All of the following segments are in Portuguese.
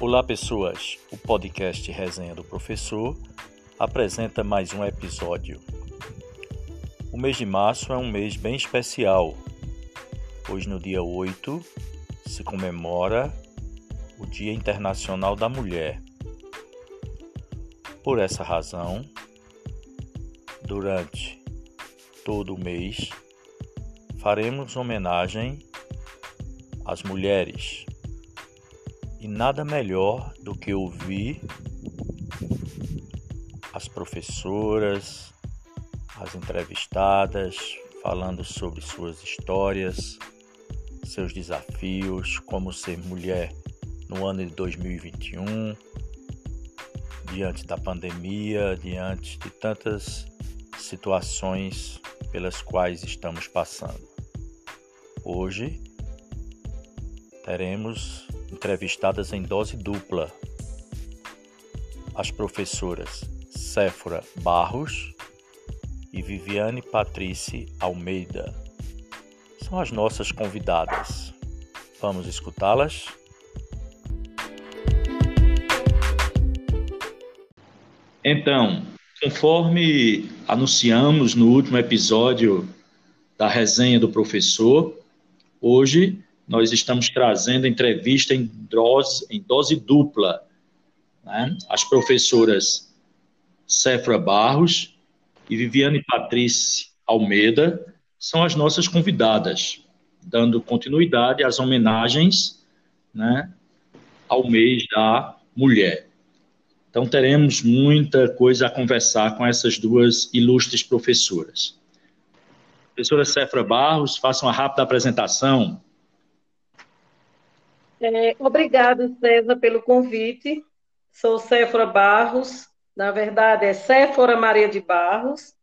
Olá, pessoas! O podcast Resenha do Professor apresenta mais um episódio. O mês de março é um mês bem especial, pois no dia 8 se comemora o Dia Internacional da Mulher. Por essa razão, durante todo o mês, faremos homenagem às mulheres. E nada melhor do que ouvir as professoras, as entrevistadas falando sobre suas histórias, seus desafios, como ser mulher no ano de 2021, diante da pandemia, diante de tantas situações pelas quais estamos passando. Hoje teremos entrevistadas em dose dupla as professoras Séfora Barros e Viviane Patrice Almeida. São as nossas convidadas. Vamos escutá-las? Então, conforme anunciamos no último episódio da resenha do professor, hoje nós estamos trazendo entrevista em dose, em dose dupla. Né? As professoras Cefra Barros e Viviane Patrícia Almeida são as nossas convidadas, dando continuidade às homenagens né, ao mês da mulher. Então, teremos muita coisa a conversar com essas duas ilustres professoras. Professora Cefra Barros, faça uma rápida apresentação. É, obrigada, César, pelo convite. Sou Céfora Barros, na verdade é Céfora Maria de Barros.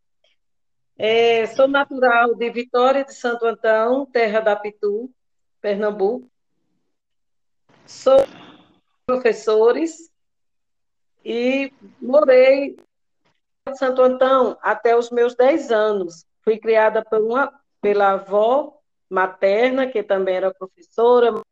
É, sou natural de Vitória de Santo Antão, terra da Pitu, Pernambuco. Sou professores e morei em Santo Antão até os meus 10 anos. Fui criada por uma, pela avó materna, que também era professora.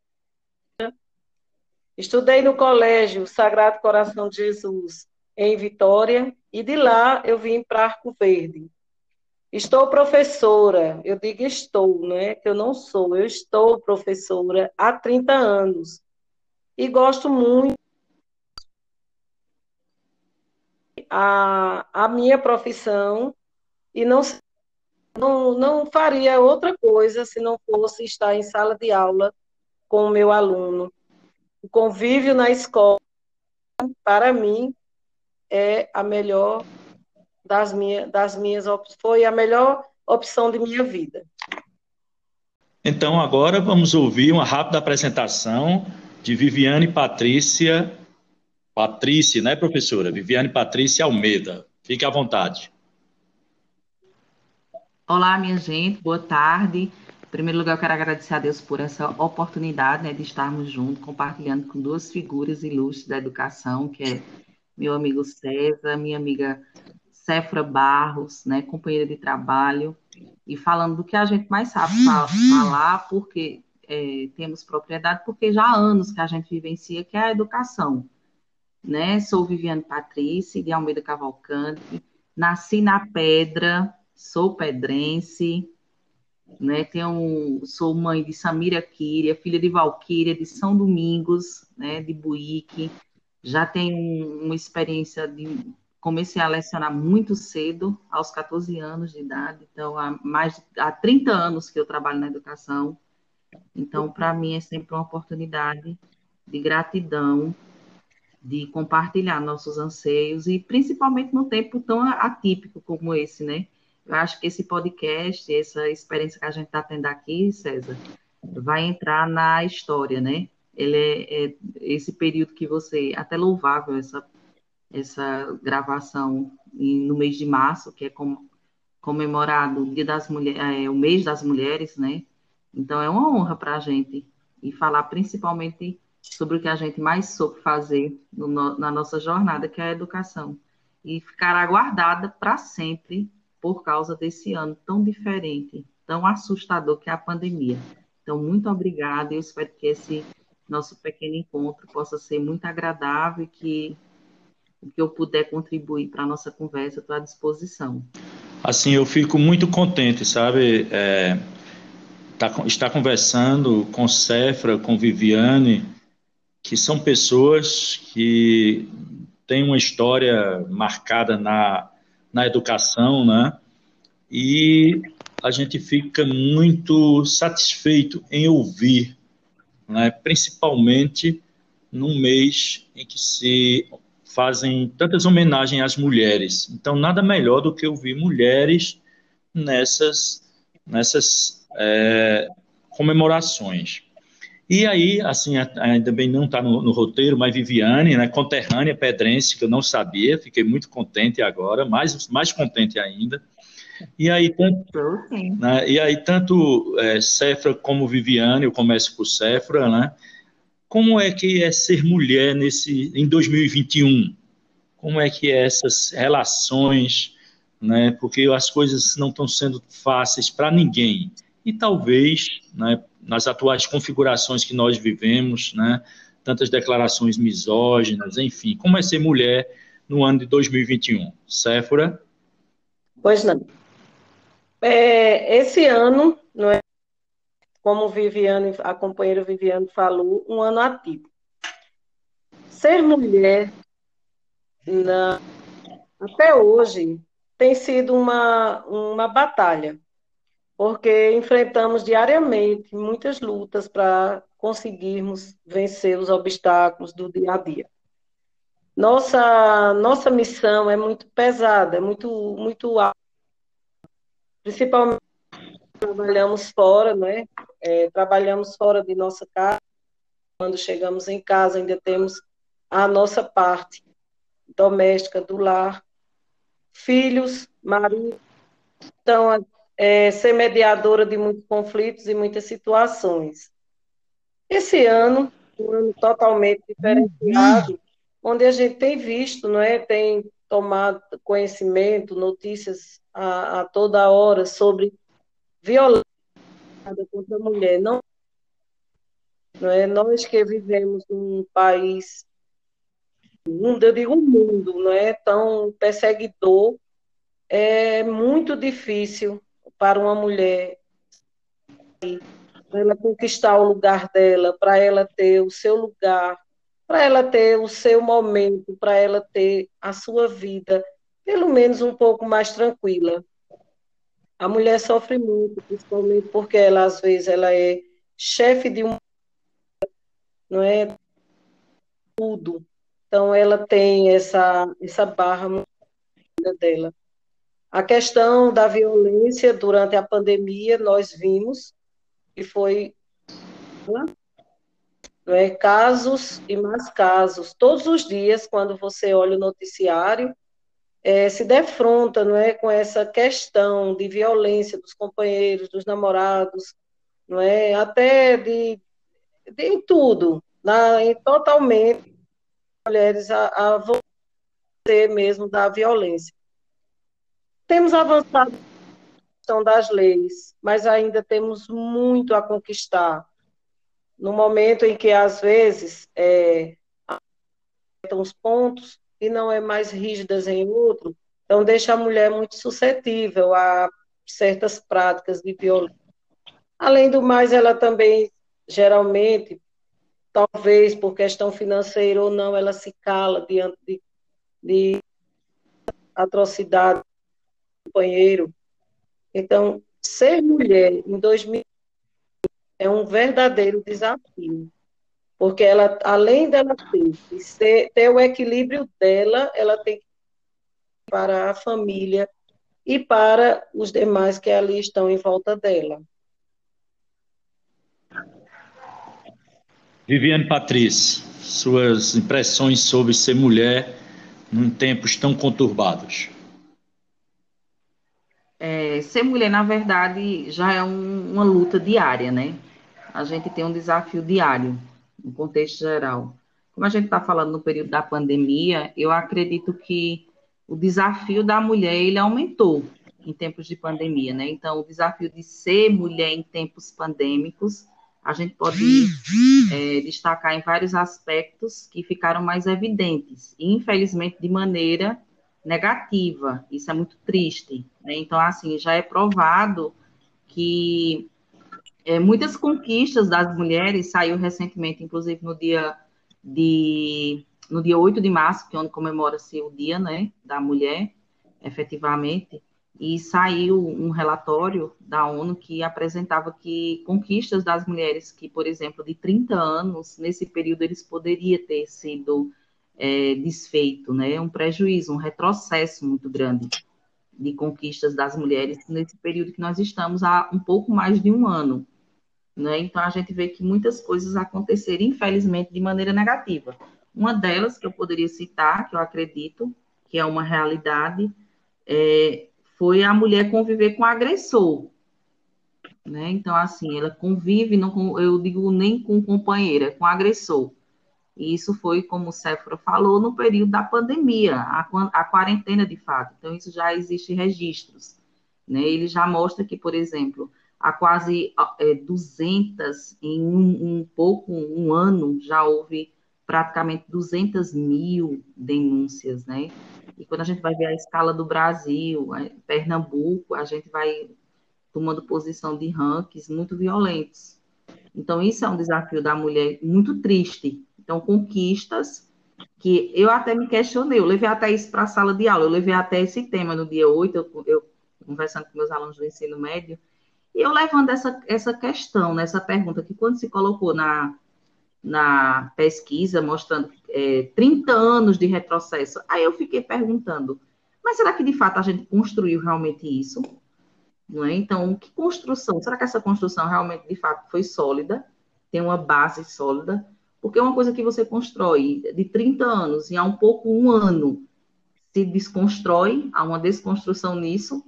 Estudei no colégio Sagrado Coração de Jesus, em Vitória, e de lá eu vim para Arco Verde. Estou professora, eu digo estou, não é que eu não sou, eu estou professora há 30 anos. E gosto muito a, a minha profissão e não, não, não faria outra coisa se não fosse estar em sala de aula com o meu aluno. O convívio na escola, para mim, é a melhor das, minha, das minhas opções, foi a melhor opção de minha vida. Então, agora vamos ouvir uma rápida apresentação de Viviane Patrícia Patrícia, né, professora? Viviane Patrícia Almeida. Fique à vontade. Olá, minha gente, boa tarde. Primeiro lugar, eu quero agradecer a Deus por essa oportunidade né, de estarmos juntos, compartilhando com duas figuras ilustres da educação, que é meu amigo César, minha amiga Cefra Barros, né, companheira de trabalho, e falando do que a gente mais sabe falar, porque é, temos propriedade, porque já há anos que a gente vivencia, que é a educação né? Sou Viviane Patrícia de Almeida Cavalcante, nasci na Pedra, sou pedrense, né? Tenho, sou mãe de Samira Quíria, filha de Valquíria, de São Domingos, né? De Buíque. Já tenho uma experiência de comecei a lecionar muito cedo, aos 14 anos de idade, então há mais há 30 anos que eu trabalho na educação. Então, para mim é sempre uma oportunidade de gratidão de compartilhar nossos anseios e principalmente no tempo tão atípico como esse, né? Eu acho que esse podcast, essa experiência que a gente está tendo aqui, César, vai entrar na história, né? Ele é, é, esse período que você, até louvável essa essa gravação no mês de março, que é com, comemorado o Dia das Mulheres, é, o mês das mulheres, né? Então é uma honra para a gente e falar principalmente sobre o que a gente mais soube fazer no, na nossa jornada, que é a educação. E ficará guardada para sempre por causa desse ano tão diferente, tão assustador que é a pandemia. Então, muito obrigada e eu espero que esse nosso pequeno encontro possa ser muito agradável e que o que eu puder contribuir para a nossa conversa, estou à disposição. Assim, eu fico muito contente, sabe? É, tá, estar conversando com Cefra, com Viviane, que são pessoas que têm uma história marcada na, na educação, né? E a gente fica muito satisfeito em ouvir, né? principalmente num mês em que se fazem tantas homenagens às mulheres. Então, nada melhor do que ouvir mulheres nessas, nessas é, comemorações. E aí, assim, ainda bem não está no, no, roteiro, mas Viviane, né, conterrânea pedrense, que eu não sabia, fiquei muito contente agora, mais, mais contente ainda. E aí, tanto, né, e aí, tanto é, Cefra como Viviane, eu começo por Cefra, né, como é que é ser mulher nesse em 2021? Como é que é essas relações, né? Porque as coisas não estão sendo fáceis para ninguém. E talvez, né, nas atuais configurações que nós vivemos, né, tantas declarações misóginas, enfim, como é ser mulher no ano de 2021? Séfora? Pois não. É, esse ano, não é, como Viviane, a companheira Viviane falou, um ano atípico. Ser mulher, na, até hoje, tem sido uma, uma batalha, porque enfrentamos diariamente muitas lutas para conseguirmos vencer os obstáculos do dia a dia. Nossa, nossa missão é muito pesada, é muito, muito alta, principalmente trabalhamos fora, né? É, trabalhamos fora de nossa casa. Quando chegamos em casa, ainda temos a nossa parte doméstica do lar, filhos, marido. Então, é, ser mediadora de muitos conflitos e muitas situações. Esse ano, um ano totalmente diferenciado, onde a gente tem visto, não é, tem tomado conhecimento, notícias a, a toda hora sobre violência contra a mulher. Não, não é nós que vivemos num país, um, eu digo mundo, não é tão perseguidor, é muito difícil para uma mulher para ela conquistar o lugar dela, para ela ter o seu lugar, para ela ter o seu momento, para ela ter a sua vida, pelo menos um pouco mais tranquila. A mulher sofre muito, principalmente porque ela, às vezes, ela é chefe de um. Não é tudo. Então, ela tem essa, essa barra dela. A questão da violência durante a pandemia, nós vimos, e foi é, casos e mais casos. Todos os dias, quando você olha o noticiário, é, se defronta não é, com essa questão de violência dos companheiros, dos namorados, não é, até de, de em tudo, na, em totalmente mulheres a, a você mesmo da violência. Temos avançado na questão das leis, mas ainda temos muito a conquistar. No momento em que, às vezes, é, os pontos e não é mais rígidas em outro, então deixa a mulher muito suscetível a certas práticas de violência. Além do mais, ela também, geralmente, talvez por questão financeira ou não, ela se cala diante de, de atrocidade do companheiro. Então, ser mulher em 2000 é um verdadeiro desafio porque ela, além dela ter, ser, ter o equilíbrio dela, ela tem que para a família e para os demais que ali estão em volta dela. Viviane Patrícia, suas impressões sobre ser mulher em tempos tão conturbados. É, ser mulher, na verdade, já é um, uma luta diária, né? A gente tem um desafio diário no contexto geral. Como a gente está falando no período da pandemia, eu acredito que o desafio da mulher ele aumentou em tempos de pandemia, né? Então, o desafio de ser mulher em tempos pandêmicos a gente pode é, destacar em vários aspectos que ficaram mais evidentes, e infelizmente de maneira negativa. Isso é muito triste. Né? Então, assim, já é provado que é, muitas conquistas das mulheres saiu recentemente, inclusive no dia de no dia 8 de março, que é onde comemora-se o dia né, da mulher, efetivamente, e saiu um relatório da ONU que apresentava que conquistas das mulheres que, por exemplo, de 30 anos, nesse período eles poderiam ter sido é, desfeito, né? Um prejuízo, um retrocesso muito grande de conquistas das mulheres nesse período que nós estamos há um pouco mais de um ano, né? Então a gente vê que muitas coisas aconteceram, infelizmente, de maneira negativa. Uma delas que eu poderia citar, que eu acredito que é uma realidade, é, foi a mulher conviver com o agressor. Né? Então, assim, ela convive, não, eu digo nem com companheira, com agressor. E isso foi, como o Séfora falou, no período da pandemia, a, a quarentena de fato. Então, isso já existe registros. Né? Ele já mostra que, por exemplo, há quase é, 200, em um, um, pouco, um ano, já houve praticamente 200 mil denúncias, né? E quando a gente vai ver a escala do Brasil, Pernambuco, a gente vai tomando posição de rankings muito violentos. Então, isso é um desafio da mulher muito triste. Então, conquistas que eu até me questionei, eu levei até isso para a sala de aula, eu levei até esse tema no dia 8, eu, eu conversando com meus alunos do ensino médio, e eu levando essa, essa questão, né, pergunta, que quando se colocou na, na pesquisa mostrando é, 30 anos de retrocesso. Aí eu fiquei perguntando, mas será que de fato a gente construiu realmente isso? Não é? Então, que construção? Será que essa construção realmente de fato foi sólida? Tem uma base sólida? Porque é uma coisa que você constrói de 30 anos e há um pouco um ano se desconstrói, há uma desconstrução nisso.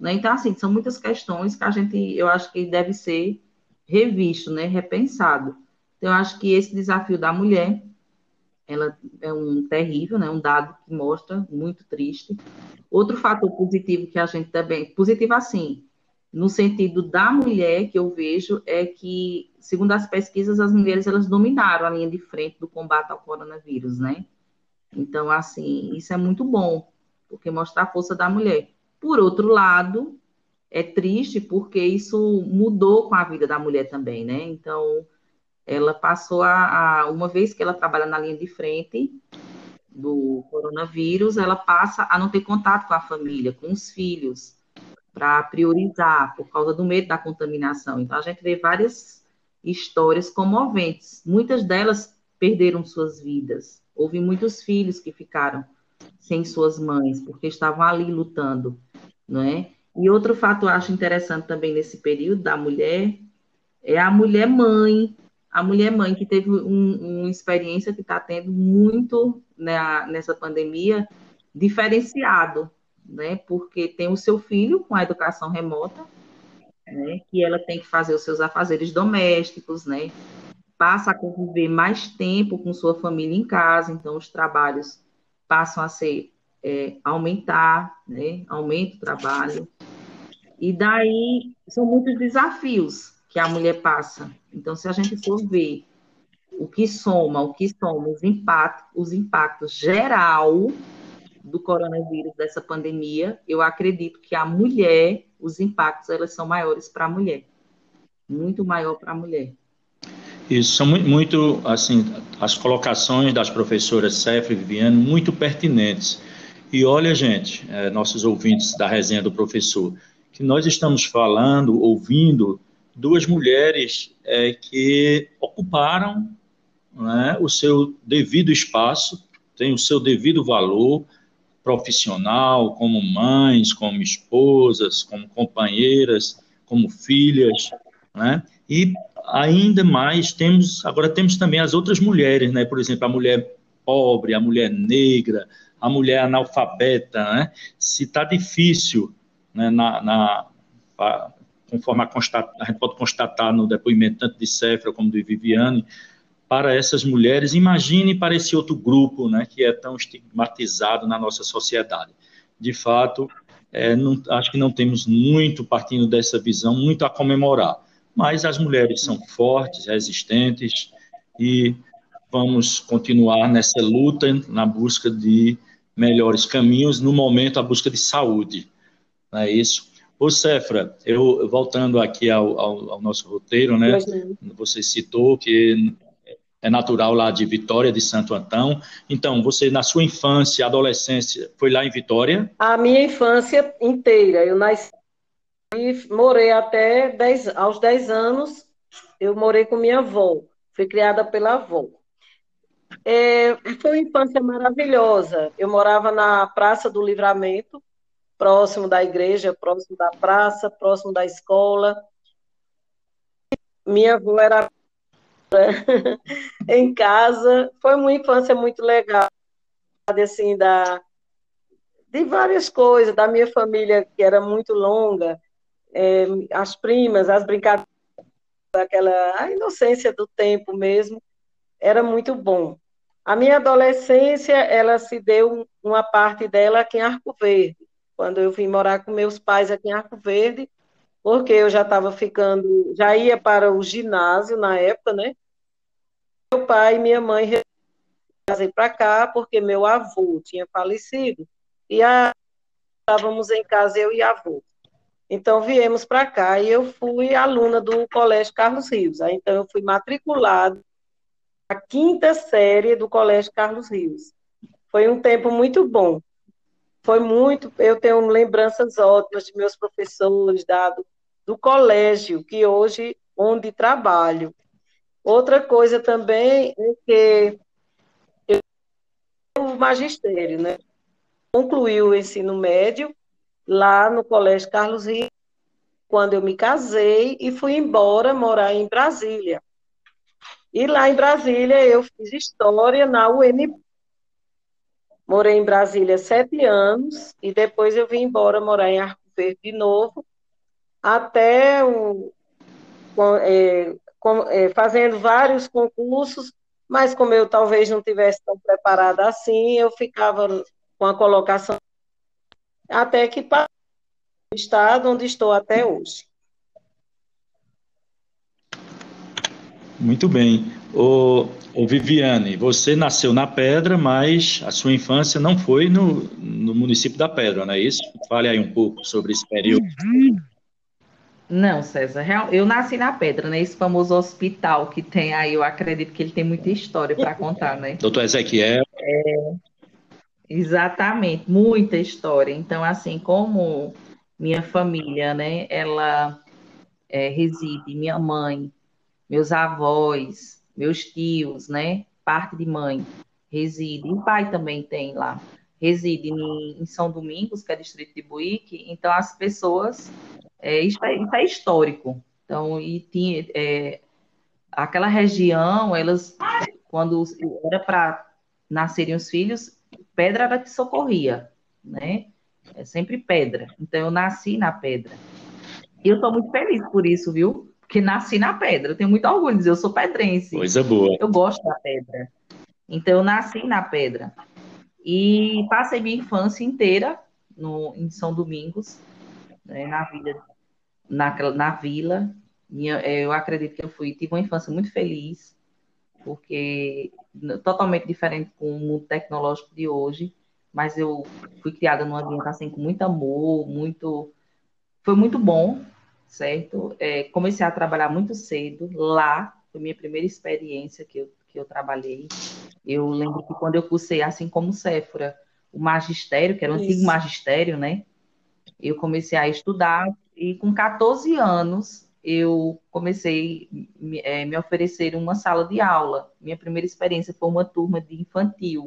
Né? Então, assim, são muitas questões que a gente, eu acho que deve ser revisto, né? repensado. Então, eu acho que esse desafio da mulher, ela é um terrível, né? Um dado que mostra muito triste. Outro fator positivo que a gente também, positivo assim, no sentido da mulher que eu vejo é que, segundo as pesquisas, as mulheres elas dominaram a linha de frente do combate ao coronavírus, né? Então, assim, isso é muito bom, porque mostra a força da mulher. Por outro lado, é triste porque isso mudou com a vida da mulher também, né? Então, ela passou a, a, uma vez que ela trabalha na linha de frente do coronavírus, ela passa a não ter contato com a família, com os filhos, para priorizar por causa do medo da contaminação. Então a gente vê várias histórias comoventes. Muitas delas perderam suas vidas. Houve muitos filhos que ficaram sem suas mães porque estavam ali lutando, não é? E outro fato eu acho interessante também nesse período da mulher é a mulher mãe a mulher mãe que teve um, uma experiência que está tendo muito né, nessa pandemia diferenciado, né? Porque tem o seu filho com a educação remota, né? Que ela tem que fazer os seus afazeres domésticos, né? Passa a conviver mais tempo com sua família em casa, então os trabalhos passam a ser é, aumentar, né? Aumenta o trabalho. E daí são muitos desafios que a mulher passa. Então, se a gente for ver o que soma, o que soma os impactos, os impactos geral do coronavírus, dessa pandemia, eu acredito que a mulher, os impactos, elas são maiores para a mulher. Muito maior para a mulher. Isso, são muito, muito, assim, as colocações das professoras Cefra e Viviane, muito pertinentes. E olha, gente, é, nossos ouvintes da resenha do professor, que nós estamos falando, ouvindo duas mulheres é, que ocuparam né, o seu devido espaço, tem o seu devido valor profissional, como mães, como esposas, como companheiras, como filhas, né? E ainda mais temos, agora temos também as outras mulheres, né? Por exemplo, a mulher pobre, a mulher negra, a mulher analfabeta, né? Se está difícil né, na, na conforme a, constat, a gente pode constatar no depoimento tanto de Cefra como de Viviane, para essas mulheres, imagine para esse outro grupo, né, que é tão estigmatizado na nossa sociedade. De fato, é, não, acho que não temos muito, partindo dessa visão, muito a comemorar. mas as mulheres são fortes, resistentes e vamos continuar nessa luta na busca de melhores caminhos, no momento a busca de saúde, não é isso? Ô, Cefra, eu voltando aqui ao, ao, ao nosso roteiro, né? Você citou que é natural lá de Vitória, de Santo Antão. Então, você, na sua infância, adolescência, foi lá em Vitória? A minha infância inteira. Eu nasci e morei até 10, aos 10 anos. Eu morei com minha avó. Fui criada pela avó. É, foi uma infância maravilhosa. Eu morava na Praça do Livramento, próximo da igreja, próximo da praça, próximo da escola. Minha avó era em casa. Foi uma infância muito legal, assim, da, de várias coisas, da minha família, que era muito longa, é, as primas, as brincadeiras, aquela a inocência do tempo mesmo, era muito bom. A minha adolescência, ela se deu uma parte dela aqui em Arco Verde, quando eu vim morar com meus pais aqui em Arco Verde, porque eu já estava ficando, já ia para o ginásio na época, né? Meu pai e minha mãe trazer para cá porque meu avô tinha falecido e a, estávamos em casa eu e avô. Então viemos para cá e eu fui aluna do Colégio Carlos Rios. Aí, então eu fui matriculado a quinta série do Colégio Carlos Rios. Foi um tempo muito bom. Foi muito, eu tenho lembranças ótimas de meus professores, dado do colégio, que hoje onde trabalho. Outra coisa também é que eu, o magistério, né? Concluiu o ensino médio lá no Colégio Carlos Rios, quando eu me casei e fui embora morar em Brasília. E lá em Brasília eu fiz história na UNB. Morei em Brasília sete anos e depois eu vim embora morar em Arco Verde de novo, até o, é, com, é, fazendo vários concursos, mas como eu talvez não tivesse tão preparada assim, eu ficava com a colocação até que para o estado onde estou até hoje. Muito bem. O, o, Viviane, você nasceu na Pedra, mas a sua infância não foi no, no município da Pedra, não é isso? Fale aí um pouco sobre esse período. Não, César, eu nasci na Pedra, né? Esse famoso hospital que tem aí, eu acredito que ele tem muita história para contar, né? Doutor Ezequiel. É, exatamente, muita história. Então, assim, como minha família, né? Ela é, reside, minha mãe, meus avós, meus tios, né? Parte de mãe reside, o pai também tem lá, reside em, São Domingos, que é distrito de Buíque, então as pessoas, é, isso, é, isso, é, histórico. Então, e tinha é, aquela região, elas, quando era para nascerem os filhos, pedra era que socorria, né? É sempre pedra. Então, eu nasci na pedra. E eu estou muito feliz por isso, viu? que nasci na pedra. Eu tenho muito orgulho de dizer, eu sou pedrense. Coisa boa. Eu gosto da pedra. Então, eu nasci na pedra. E passei minha infância inteira no, em São Domingos, né, na, vida, na, na vila. Minha, é, eu acredito que eu fui, tive uma infância muito feliz, porque totalmente diferente com o mundo tecnológico de hoje, mas eu fui criada num ambiente assim com muito amor, muito foi muito bom certo? É, comecei a trabalhar muito cedo lá, foi minha primeira experiência que eu, que eu trabalhei. Eu lembro que quando eu cursei, assim como Séfora, o magistério, que era o Isso. antigo magistério, né? Eu comecei a estudar e com 14 anos eu comecei é, me oferecer uma sala de aula. Minha primeira experiência foi uma turma de infantil.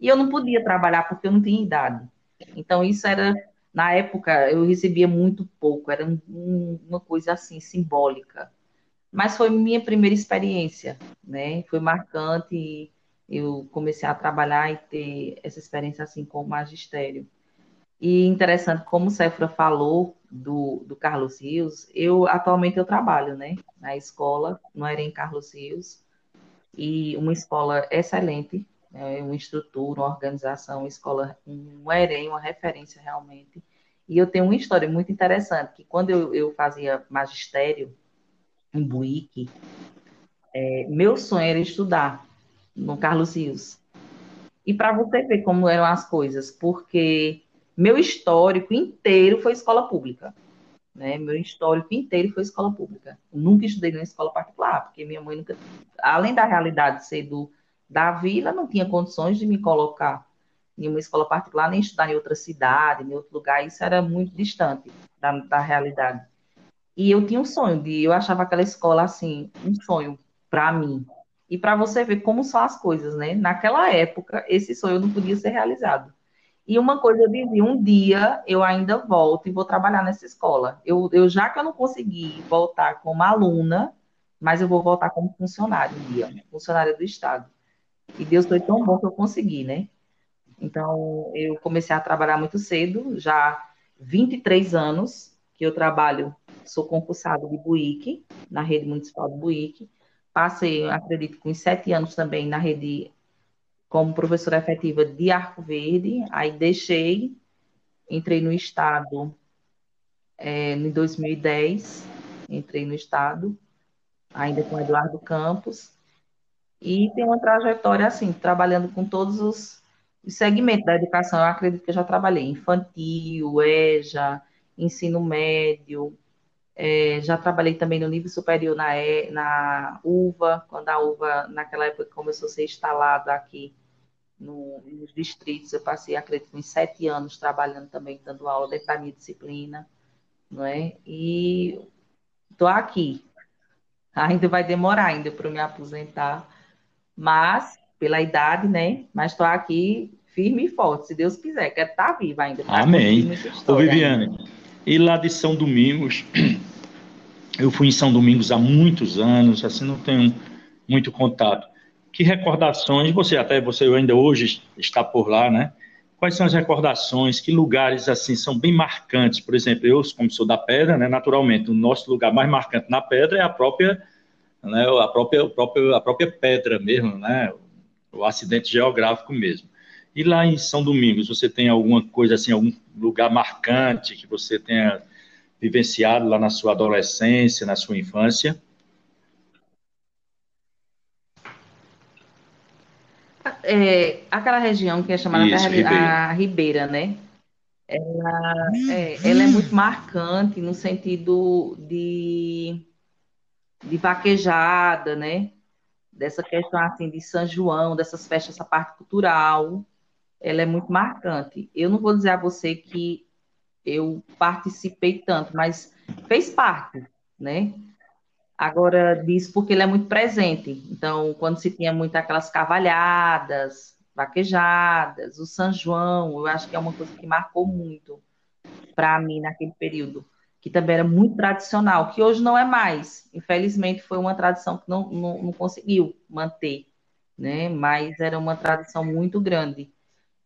E eu não podia trabalhar porque eu não tinha idade. Então, isso era na época eu recebia muito pouco, era um, uma coisa assim simbólica. Mas foi minha primeira experiência, né? Foi marcante e eu comecei a trabalhar e ter essa experiência assim com o magistério. E interessante, como o Cefra falou do, do Carlos Rios, eu atualmente eu trabalho, né? Na escola, no em Carlos Rios, e uma escola excelente, é uma estrutura, uma organização, uma escola, um EREM, uma referência realmente. E eu tenho uma história muito interessante, que quando eu, eu fazia magistério, em Buíque, é, meu sonho era estudar no Carlos Rios. E para você ver como eram as coisas, porque meu histórico inteiro foi escola pública. Né? Meu histórico inteiro foi escola pública. Eu nunca estudei na escola particular, porque minha mãe nunca, além da realidade de ser do, da vila, não tinha condições de me colocar em uma escola particular, nem estudar em outra cidade, em outro lugar. Isso era muito distante da, da realidade. E eu tinha um sonho de, eu achava aquela escola assim, um sonho para mim. E para você ver como são as coisas, né? Naquela época, esse sonho não podia ser realizado. E uma coisa eu dizia, um dia eu ainda volto e vou trabalhar nessa escola. Eu, eu já que eu não consegui voltar como aluna, mas eu vou voltar como funcionário um dia, funcionária do Estado. E Deus foi tão bom que eu consegui, né? Então, eu comecei a trabalhar muito cedo, já 23 anos que eu trabalho, sou concursada de Buíque, na rede municipal de Buíque. Passei, acredito, com sete anos também na rede como professora efetiva de Arco Verde, aí deixei, entrei no Estado é, em 2010, entrei no Estado, ainda com Eduardo Campos, e tem uma trajetória assim, trabalhando com todos os, os segmentos da educação. Eu acredito que eu já trabalhei infantil, EJA, ensino médio, é, já trabalhei também no nível superior na, na UVA, quando a UVA, naquela época, começou a ser instalada aqui no, nos distritos. Eu passei, acredito, uns sete anos trabalhando também, dando aula dentro da minha disciplina, não é? E estou aqui. Ainda vai demorar ainda para me aposentar, mas pela idade, né? Mas estou aqui firme e forte, se Deus quiser. Quero estar viva ainda. Amém. Ô, Viviane, e lá de São Domingos, eu fui em São Domingos há muitos anos, assim não tenho muito contato. Que recordações, você até você ainda hoje está por lá, né? Quais são as recordações? Que lugares assim são bem marcantes? Por exemplo, eu, como sou da Pedra, né, naturalmente, o nosso lugar mais marcante na Pedra é a própria, né, a própria, a própria, a própria pedra mesmo, né? O acidente geográfico mesmo. E lá em São Domingos, você tem alguma coisa assim, algum lugar marcante que você tenha vivenciado lá na sua adolescência, na sua infância? É, aquela região que é chamada Isso, a Ribeira, né? Ela é, ela é muito marcante no sentido de, de vaquejada, né? Dessa questão assim de São João, dessas festas, essa parte cultural, ela é muito marcante. Eu não vou dizer a você que eu participei tanto, mas fez parte, né? Agora, diz porque ele é muito presente. Então, quando se tinha muito aquelas cavalhadas, vaquejadas, o São João, eu acho que é uma coisa que marcou muito para mim naquele período, que também era muito tradicional, que hoje não é mais. Infelizmente, foi uma tradição que não, não, não conseguiu manter, né? Mas era uma tradição muito grande.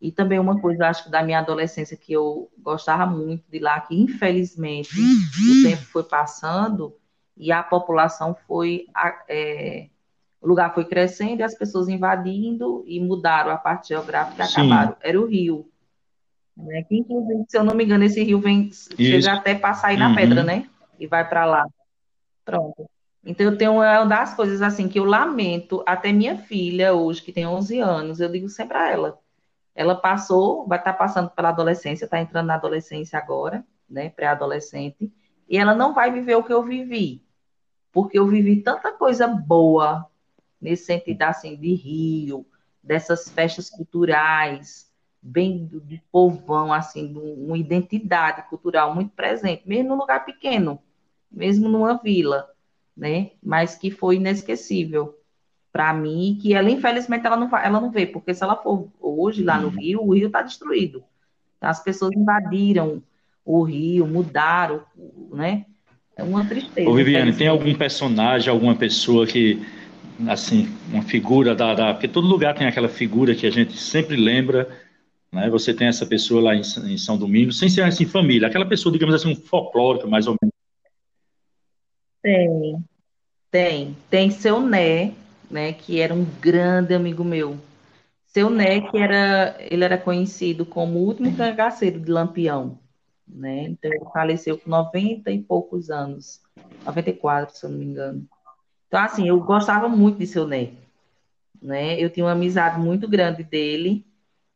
E também uma coisa, acho que da minha adolescência, que eu gostava muito de lá, que infelizmente o tempo foi passando e a população foi. É, o lugar foi crescendo e as pessoas invadindo e mudaram a parte geográfica e acabaram. Era o rio. Né? Que, inclusive, se eu não me engano, esse rio vem, chega até passar aí na uhum. pedra, né? E vai para lá. Pronto. Então, eu tenho é uma das coisas assim que eu lamento, até minha filha, hoje, que tem 11 anos, eu digo sempre a ela. Ela passou, vai estar tá passando pela adolescência, está entrando na adolescência agora, né? Pré-adolescente, e ela não vai viver o que eu vivi porque eu vivi tanta coisa boa nesse sentido assim de Rio, dessas festas culturais, bem de povão, assim, de uma identidade cultural muito presente, mesmo num lugar pequeno, mesmo numa vila, né? Mas que foi inesquecível para mim, que ela infelizmente ela não ela não vê, porque se ela for hoje lá no uhum. Rio, o Rio está destruído. As pessoas invadiram o Rio, mudaram, né? É uma tristeza. Ô, Viviane, tem algum personagem, alguma pessoa que, assim, uma figura da, da. Porque todo lugar tem aquela figura que a gente sempre lembra, né? Você tem essa pessoa lá em, em São Domingos, sem ser assim, família, aquela pessoa, digamos assim, um folclórico, mais ou menos. Tem, tem. Tem seu Né, né, que era um grande amigo meu. Seu Né, que era, ele era conhecido como o último cangaceiro de Lampião né? Então, ele faleceu com 90 e poucos anos, 94, se eu não me engano. Então, assim, eu gostava muito de seu neto, né? Eu tinha uma amizade muito grande dele,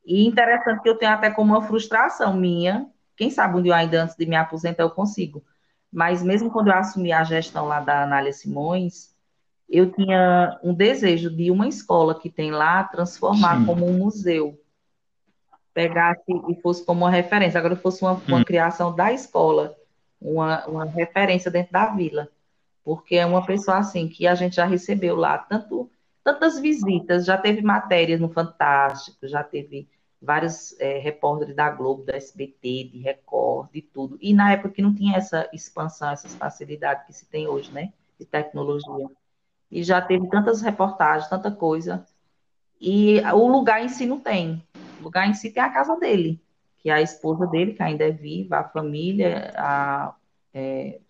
e interessante que eu tenho até como uma frustração minha, quem sabe um dia ainda antes de me aposentar eu consigo, mas mesmo quando eu assumi a gestão lá da Anália Simões, eu tinha um desejo de uma escola que tem lá transformar Sim. como um museu. Pegasse e fosse como uma referência. Agora fosse uma, uma hum. criação da escola, uma, uma referência dentro da vila. Porque é uma pessoa assim que a gente já recebeu lá tanto, tantas visitas, já teve matérias no Fantástico, já teve vários é, repórteres da Globo, da SBT, de Record, de tudo. E na época que não tinha essa expansão, essas facilidades que se tem hoje, né? De tecnologia e já teve tantas reportagens, tanta coisa. E o lugar em si não tem. O lugar em si tem a casa dele, que é a esposa dele, que ainda é viva, a família, a, é,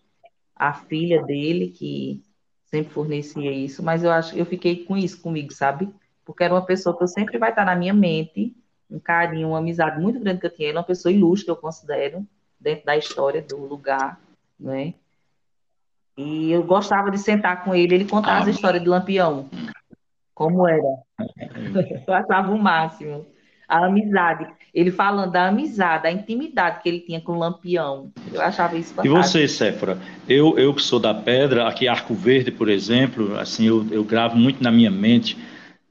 a filha dele, que sempre fornecia isso, mas eu acho eu fiquei com isso comigo, sabe? Porque era uma pessoa que eu sempre vai estar na minha mente, um carinho, uma amizade muito grande que eu tinha, ele é uma pessoa ilustre, eu considero, dentro da história do lugar, né? E eu gostava de sentar com ele, ele contava ah, as histórias de Lampião, como era. Eu achava o máximo. A amizade. Ele falando da amizade, a intimidade que ele tinha com o Lampião. Eu achava isso fantástico. E você, Séfora? Eu, eu que sou da pedra, aqui Arco Verde, por exemplo, assim, eu, eu gravo muito na minha mente.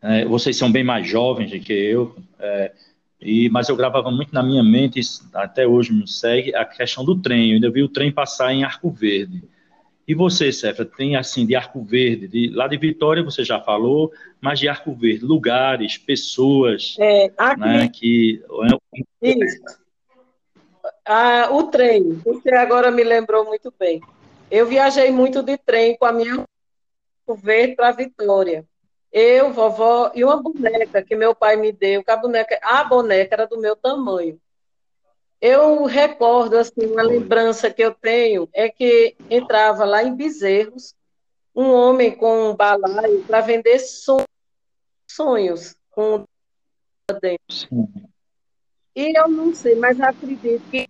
É, vocês são bem mais jovens do que eu, é, e, mas eu gravava muito na minha mente, até hoje me segue, a questão do trem. Eu ainda vi o trem passar em Arco Verde. E você, Cefra, tem assim de Arco Verde, de, lá de Vitória você já falou, mas de Arco Verde, lugares, pessoas, é, aqui, né, que... Isso. Ah, o trem, você agora me lembrou muito bem. Eu viajei muito de trem com a minha Arco Verde para Vitória. Eu, vovó, e uma boneca que meu pai me deu, que a boneca, a boneca era do meu tamanho. Eu recordo, assim, uma lembrança que eu tenho é que entrava lá em Bezerros um homem com um balaio para vender sonhos com E eu não sei, mas acredito que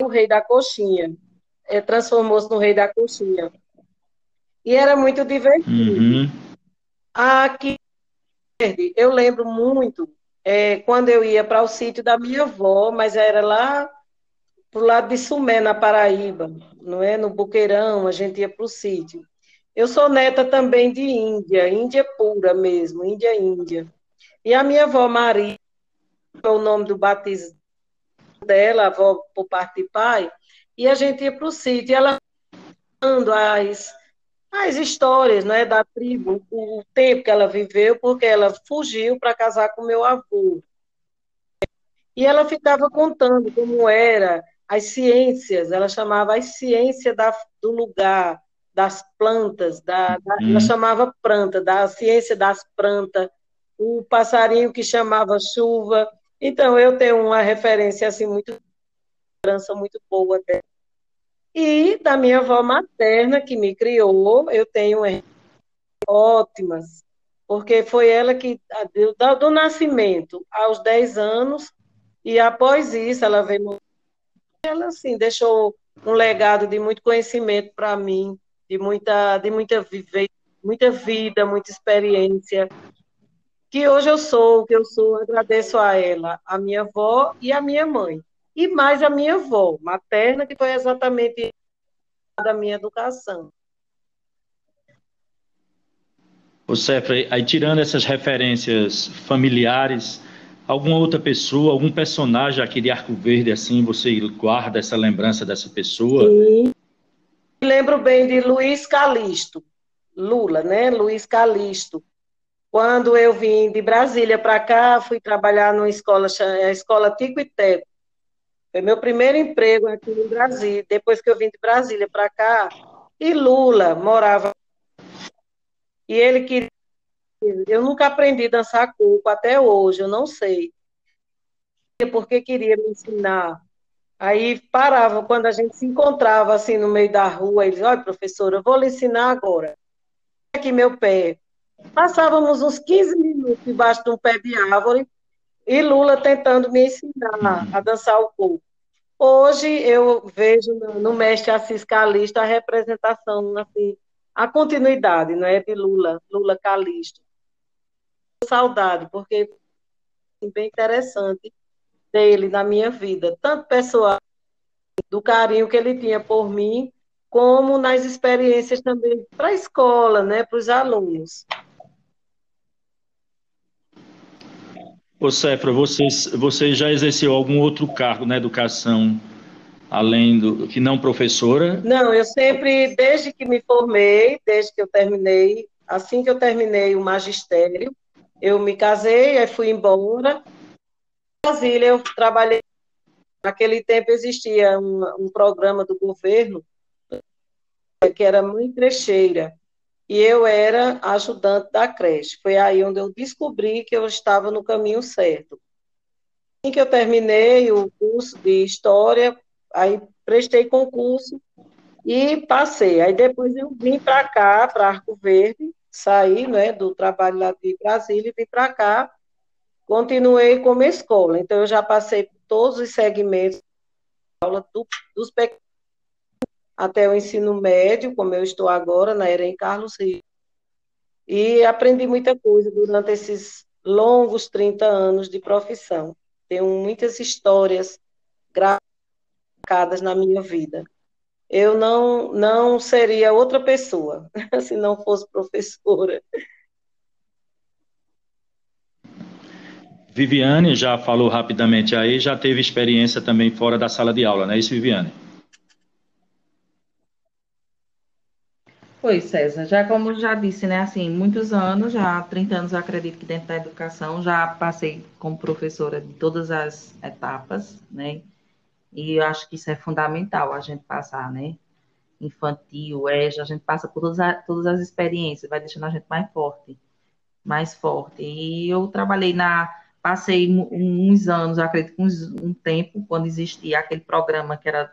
o rei da coxinha é, transformou-se no rei da coxinha. E era muito divertido. Uhum. Aqui, eu lembro muito é, quando eu ia para o sítio da minha avó, mas era lá para o lado de Sumé, na Paraíba, não é? No Buqueirão, a gente ia para o sítio. Eu sou neta também de Índia, Índia pura mesmo, Índia, Índia. E a minha avó Maria, é o nome do batismo dela, avó por parte de pai, e a gente ia para o sítio, e ela as as histórias né, da tribo, o tempo que ela viveu, porque ela fugiu para casar com meu avô. E ela ficava contando como era as ciências, ela chamava as ciências da, do lugar, das plantas, da, da ela uhum. chamava planta, da ciência das plantas, o passarinho que chamava chuva. Então, eu tenho uma referência assim muito muito boa dela. E da minha avó materna, que me criou, eu tenho ótimas, porque foi ela que, do, do nascimento aos 10 anos, e após isso ela veio. Ela, assim, deixou um legado de muito conhecimento para mim, de muita, de muita, vive, muita vida, muita experiência. Que hoje eu sou o que eu sou, agradeço a ela, a minha avó e a minha mãe e mais a minha avó materna, que foi exatamente da minha educação. Ô Cefra, aí tirando essas referências familiares, alguma outra pessoa, algum personagem aqui de Arco Verde, assim, você guarda essa lembrança dessa pessoa? Sim. Lembro bem de Luiz Calisto, Lula, né? Luiz Calisto. Quando eu vim de Brasília para cá, fui trabalhar numa escola, a escola Tico e Teco. Foi meu primeiro emprego aqui no Brasil, depois que eu vim de Brasília para cá. E Lula morava. E ele queria. Eu nunca aprendi a dançar coco até hoje, eu não sei. Porque queria me ensinar. Aí parava, quando a gente se encontrava assim no meio da rua, ele Olha, professora, eu vou lhe ensinar agora. Aqui meu pé. Passávamos uns 15 minutos debaixo de um pé de árvore e Lula tentando me ensinar a dançar o corpo. Hoje eu vejo no mestre Assis Calixto a representação, assim, a continuidade, não é, de Lula, Lula Calixto. Saudade, porque é bem interessante dele na minha vida, tanto pessoal, do carinho que ele tinha por mim, como nas experiências também para a escola, né, para os alunos. Ô Cefra, você, você já exerceu algum outro cargo na educação, além do que não professora? Não, eu sempre, desde que me formei, desde que eu terminei, assim que eu terminei o magistério, eu me casei, aí fui embora. Em Brasília, eu trabalhei. Naquele tempo existia um, um programa do governo que era muito trecheira, e eu era ajudante da creche. Foi aí onde eu descobri que eu estava no caminho certo. Assim que eu terminei o curso de História, aí prestei concurso e passei. Aí depois eu vim para cá, para Arco Verde, saí né, do trabalho lá de Brasília e vim para cá, continuei como escola. Então eu já passei por todos os segmentos aula do, dos pequenos até o ensino médio, como eu estou agora, na EREM Carlos Rio. E aprendi muita coisa durante esses longos 30 anos de profissão. Tenho muitas histórias gravadas na minha vida. Eu não, não seria outra pessoa se não fosse professora. Viviane já falou rapidamente aí, já teve experiência também fora da sala de aula, não é isso, Viviane? Foi, César. Já como já disse, né, assim, muitos anos, já 30 anos eu acredito que dentro da educação, já passei como professora de todas as etapas, né? E eu acho que isso é fundamental a gente passar, né? Infantil, EJA, a gente passa por todas, as, todas as experiências, vai deixando a gente mais forte, mais forte. E eu trabalhei na, passei uns anos, acredito que uns, um tempo, quando existia aquele programa que era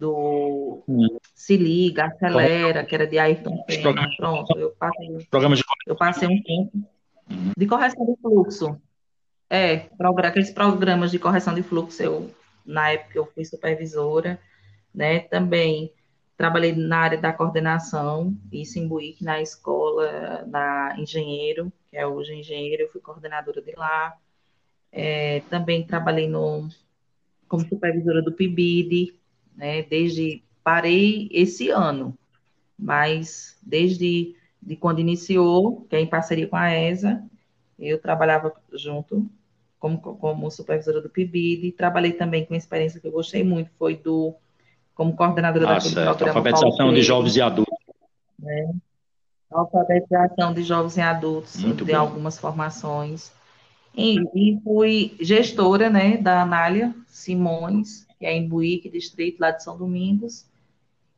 do hum. Se Liga, Acelera, que era de Ayrton Senna. Pronto, eu passei, de... eu passei um tempo uhum. de correção de fluxo. É, aqueles programas de correção de fluxo, eu, na época eu fui supervisora, né? Também trabalhei na área da coordenação, isso em Buíque, na escola, na engenheiro, que é hoje engenheiro, eu fui coordenadora de lá. É, também trabalhei no, como supervisora do PIBID, né? Desde parei esse ano, mas desde de quando iniciou, que é em parceria com a ESA, eu trabalhava junto como, como supervisora do PIBID, trabalhei também com uma experiência que eu gostei muito, foi do como coordenadora ah, certo. programa. Alfabetização de jovens e adultos. Né? Alfabetização de jovens e adultos, muito de bem. algumas formações. E, e, fui gestora né, da Anália Simões, que é em Buíque, distrito lá de São Domingos.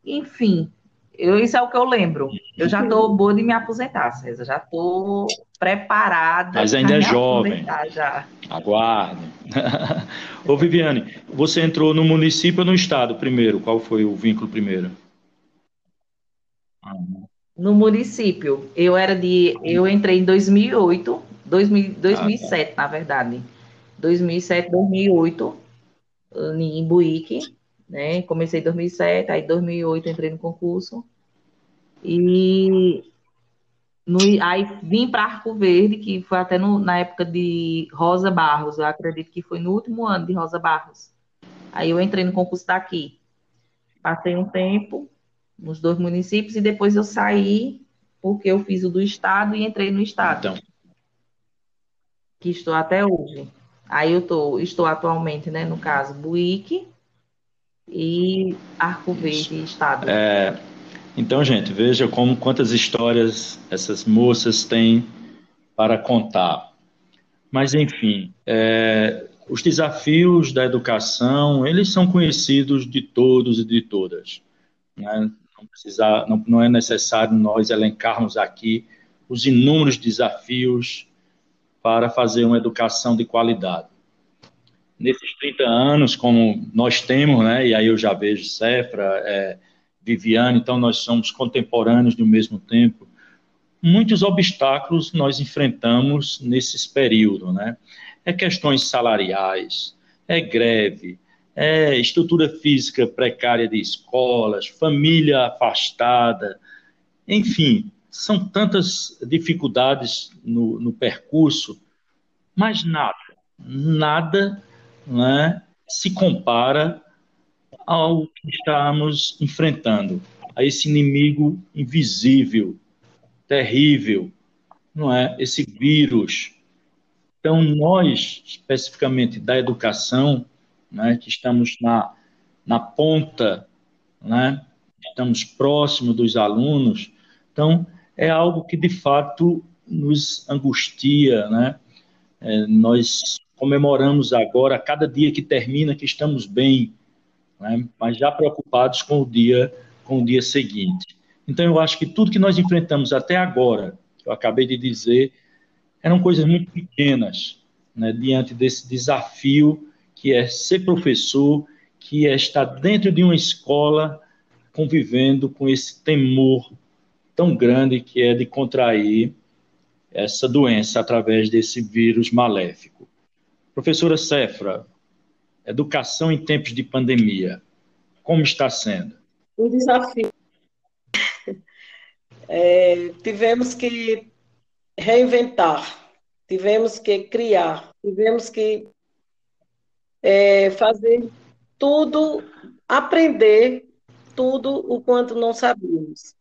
Enfim, eu, isso é o que eu lembro. Eu já estou boa de me aposentar, César. Já estou preparada. Mas ainda é jovem. Já. Aguarde. Ô, Viviane, você entrou no município ou no estado primeiro? Qual foi o vínculo primeiro? No município. Eu era de. Eu entrei em 2008, 2000, 2007, ah, tá. na verdade. 2007, 2008 em Buíque, né? Comecei em 2007, aí em 2008 entrei no concurso. E no, aí vim para Arco Verde, que foi até no, na época de Rosa Barros, eu acredito que foi no último ano de Rosa Barros. Aí eu entrei no concurso daqui. Passei um tempo nos dois municípios e depois eu saí porque eu fiz o do estado e entrei no estado. Então. Que estou até hoje. Aí eu tô, estou atualmente, né, no caso, Buíque e Arco Verde Estado. É, então, gente, veja como quantas histórias essas moças têm para contar. Mas, enfim, é, os desafios da educação, eles são conhecidos de todos e de todas. Né? Não, não, não é necessário nós elencarmos aqui os inúmeros desafios para fazer uma educação de qualidade. Nesses 30 anos, como nós temos, né, e aí eu já vejo Cefra, é, Viviane, então nós somos contemporâneos do mesmo tempo, muitos obstáculos nós enfrentamos nesses períodos, né? É questões salariais, é greve, é, estrutura física precária de escolas, família afastada, enfim, são tantas dificuldades no, no percurso, mas nada, nada né, se compara ao que estamos enfrentando, a esse inimigo invisível, terrível, não é? Esse vírus. Então, nós, especificamente da educação, né, que estamos na, na ponta, né, estamos próximo dos alunos, então, é algo que de fato nos angustia, né? É, nós comemoramos agora, cada dia que termina, que estamos bem, né? mas já preocupados com o dia, com o dia seguinte. Então, eu acho que tudo que nós enfrentamos até agora, que eu acabei de dizer, eram coisas muito pequenas, né? diante desse desafio que é ser professor, que é estar dentro de uma escola convivendo com esse temor tão grande que é de contrair essa doença através desse vírus maléfico. Professora Cefra, educação em tempos de pandemia, como está sendo? Um desafio. É, tivemos que reinventar, tivemos que criar, tivemos que é, fazer tudo, aprender tudo o quanto não sabíamos.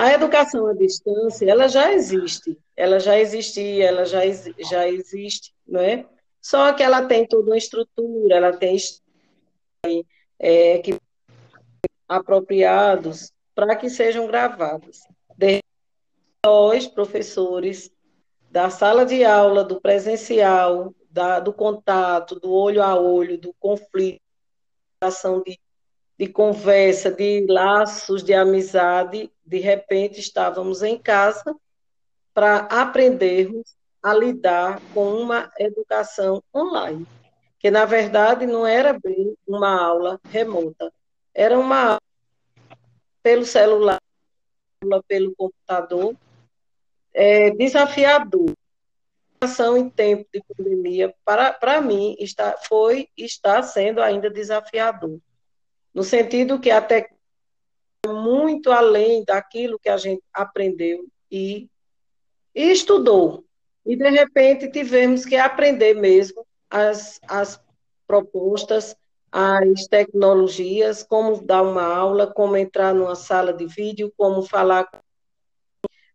A educação à distância, ela já existe, ela já existia, ela já, já existe, não é? Só que ela tem toda uma estrutura, ela tem é, que apropriados para que sejam gravados. Nós, professores, da sala de aula, do presencial, da, do contato, do olho a olho, do conflito, ação de de conversa, de laços de amizade, de repente estávamos em casa para aprendermos a lidar com uma educação online, que na verdade não era bem uma aula remota, era uma aula pelo celular, pelo computador, é, desafiador. A em tempo de pandemia, para, para mim, está, foi e está sendo ainda desafiador no sentido que até muito além daquilo que a gente aprendeu e, e estudou. E, de repente, tivemos que aprender mesmo as, as propostas, as tecnologias, como dar uma aula, como entrar numa sala de vídeo, como falar com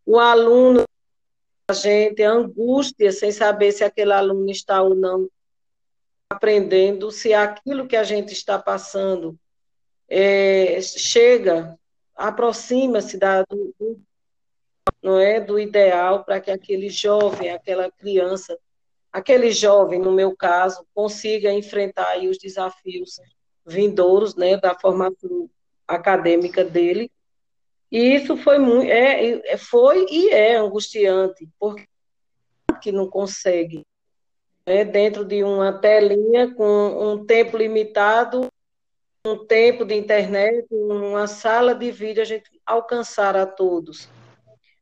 o aluno, a gente, a angústia, sem saber se aquele aluno está ou não aprendendo, se aquilo que a gente está passando é, chega, aproxima-se do, do, não é, do ideal para que aquele jovem, aquela criança, aquele jovem, no meu caso, consiga enfrentar os desafios vindouros, né, da formação acadêmica dele. E isso foi muito, é, é, foi e é angustiante, porque que não consegue, né, dentro de uma telinha com um tempo limitado, um tempo de internet, uma sala de vídeo, a gente alcançar a todos.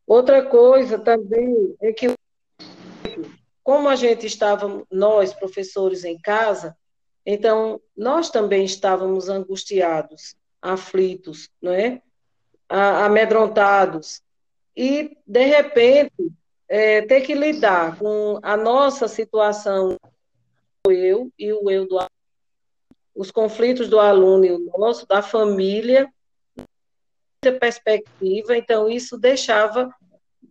Outra coisa também é que, como a gente estava, nós, professores, em casa, então nós também estávamos angustiados, aflitos, não é? amedrontados. E, de repente, é, ter que lidar com a nossa situação, eu e o eu do os conflitos do aluno e o nosso, da família, perspectiva, então isso deixava,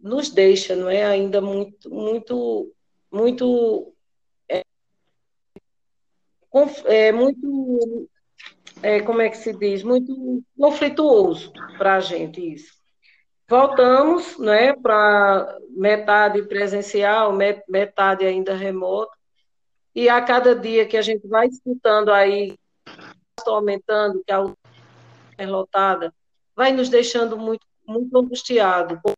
nos deixa, não é, ainda muito, muito, muito, é, é muito, é, como é que se diz, muito conflituoso para a gente isso. Voltamos, né, para metade presencial, metade ainda remoto, e a cada dia que a gente vai escutando aí, está aumentando, que a é lotada, vai nos deixando muito, muito angustiado com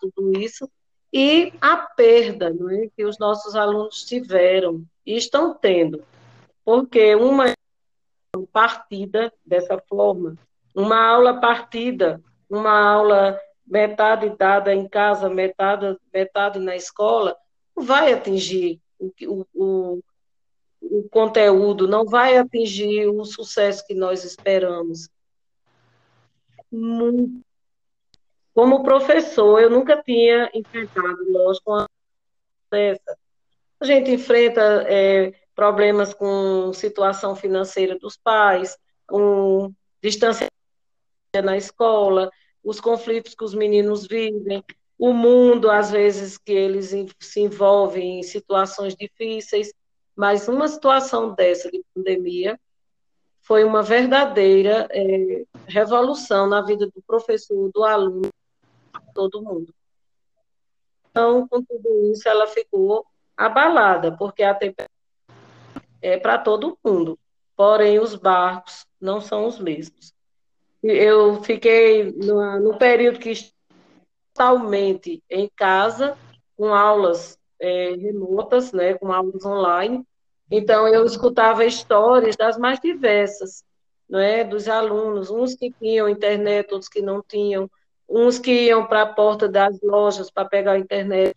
tudo isso e a perda não é, que os nossos alunos tiveram e estão tendo. Porque uma partida dessa forma, uma aula partida, uma aula metade dada em casa, metade, metade na escola, vai atingir o, o, o conteúdo não vai atingir o sucesso que nós esperamos. Como professor, eu nunca tinha enfrentado, lógico, uma dessa. A gente enfrenta é, problemas com situação financeira dos pais, com distância na escola, os conflitos que os meninos vivem, o mundo, às vezes, que eles se envolvem em situações difíceis, mas uma situação dessa de pandemia foi uma verdadeira é, revolução na vida do professor, do aluno, todo mundo. Então, com tudo isso, ela ficou abalada, porque a temperatura é para todo mundo, porém os barcos não são os mesmos. Eu fiquei no, no período que totalmente em casa, com aulas é, remotas, né, com aulas online. Então, eu escutava histórias das mais diversas, não é, dos alunos, uns que tinham internet, outros que não tinham, uns que iam para a porta das lojas para pegar a internet,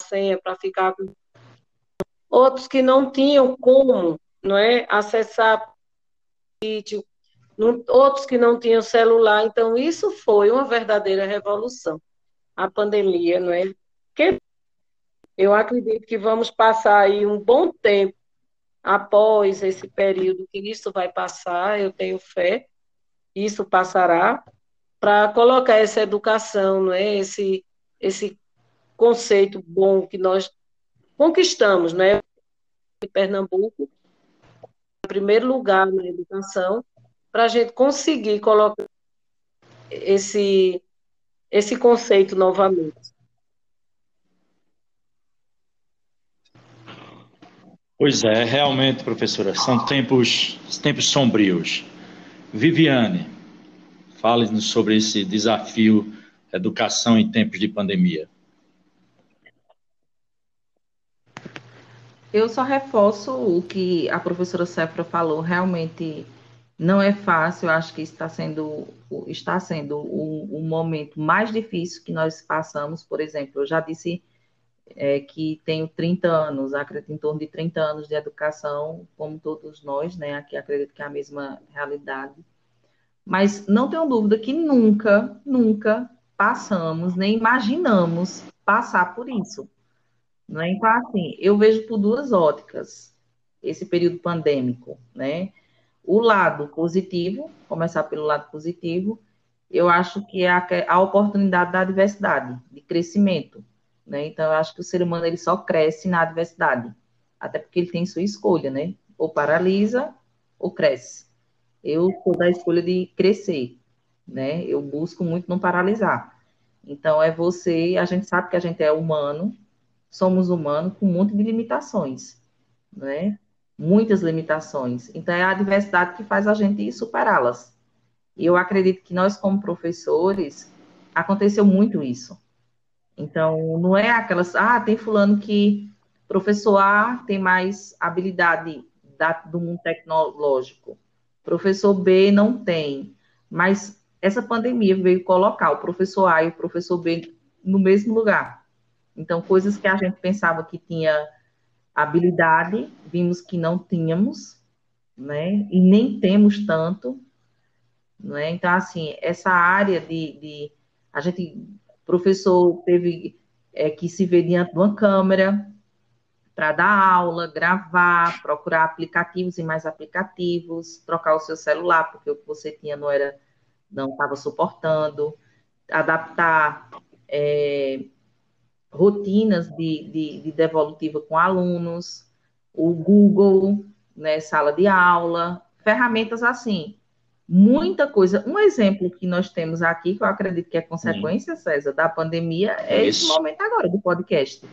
a senha para ficar com outros que não tinham como, não é, acessar outros que não tinham celular. Então isso foi uma verdadeira revolução a pandemia, não é? Que eu acredito que vamos passar aí um bom tempo após esse período que isso vai passar, eu tenho fé, isso passará, para colocar essa educação, não é? Esse, esse conceito bom que nós conquistamos, né? Em Pernambuco, em primeiro lugar na educação, para a gente conseguir colocar esse esse conceito novamente. Pois é, realmente, professora, são tempos, tempos sombrios. Viviane, fale-nos sobre esse desafio educação em tempos de pandemia. Eu só reforço o que a professora Sefra falou, realmente não é fácil, eu acho que está sendo, está sendo o, o momento mais difícil que nós passamos. Por exemplo, eu já disse é, que tenho 30 anos, acredito em torno de 30 anos de educação, como todos nós, né? Aqui acredito que é a mesma realidade. Mas não tenho dúvida que nunca, nunca passamos, nem imaginamos passar por isso. Né? Então, assim, eu vejo por duas óticas esse período pandêmico, né? O lado positivo, começar pelo lado positivo, eu acho que é a, a oportunidade da diversidade, de crescimento. Né? Então, eu acho que o ser humano ele só cresce na adversidade, até porque ele tem sua escolha, né? Ou paralisa ou cresce. Eu sou da escolha de crescer, né? Eu busco muito não paralisar. Então, é você, a gente sabe que a gente é humano, somos humanos com um monte de limitações, né? Muitas limitações. Então, é a diversidade que faz a gente superá-las. E eu acredito que nós, como professores, aconteceu muito isso. Então, não é aquelas, ah, tem fulano que professor A tem mais habilidade da, do mundo tecnológico, professor B não tem. Mas essa pandemia veio colocar o professor A e o professor B no mesmo lugar. Então, coisas que a gente pensava que tinha habilidade, vimos que não tínhamos, né? E nem temos tanto, né? Então, assim, essa área de, de a gente, professor teve é, que se ver diante de uma câmera para dar aula, gravar, procurar aplicativos e mais aplicativos, trocar o seu celular, porque o que você tinha não era, não estava suportando, adaptar é, rotinas de, de, de devolutiva com alunos, o Google, né, sala de aula, ferramentas assim, muita coisa. Um exemplo que nós temos aqui, que eu acredito que é consequência, Sim. César, da pandemia, é Isso. esse momento agora do podcast,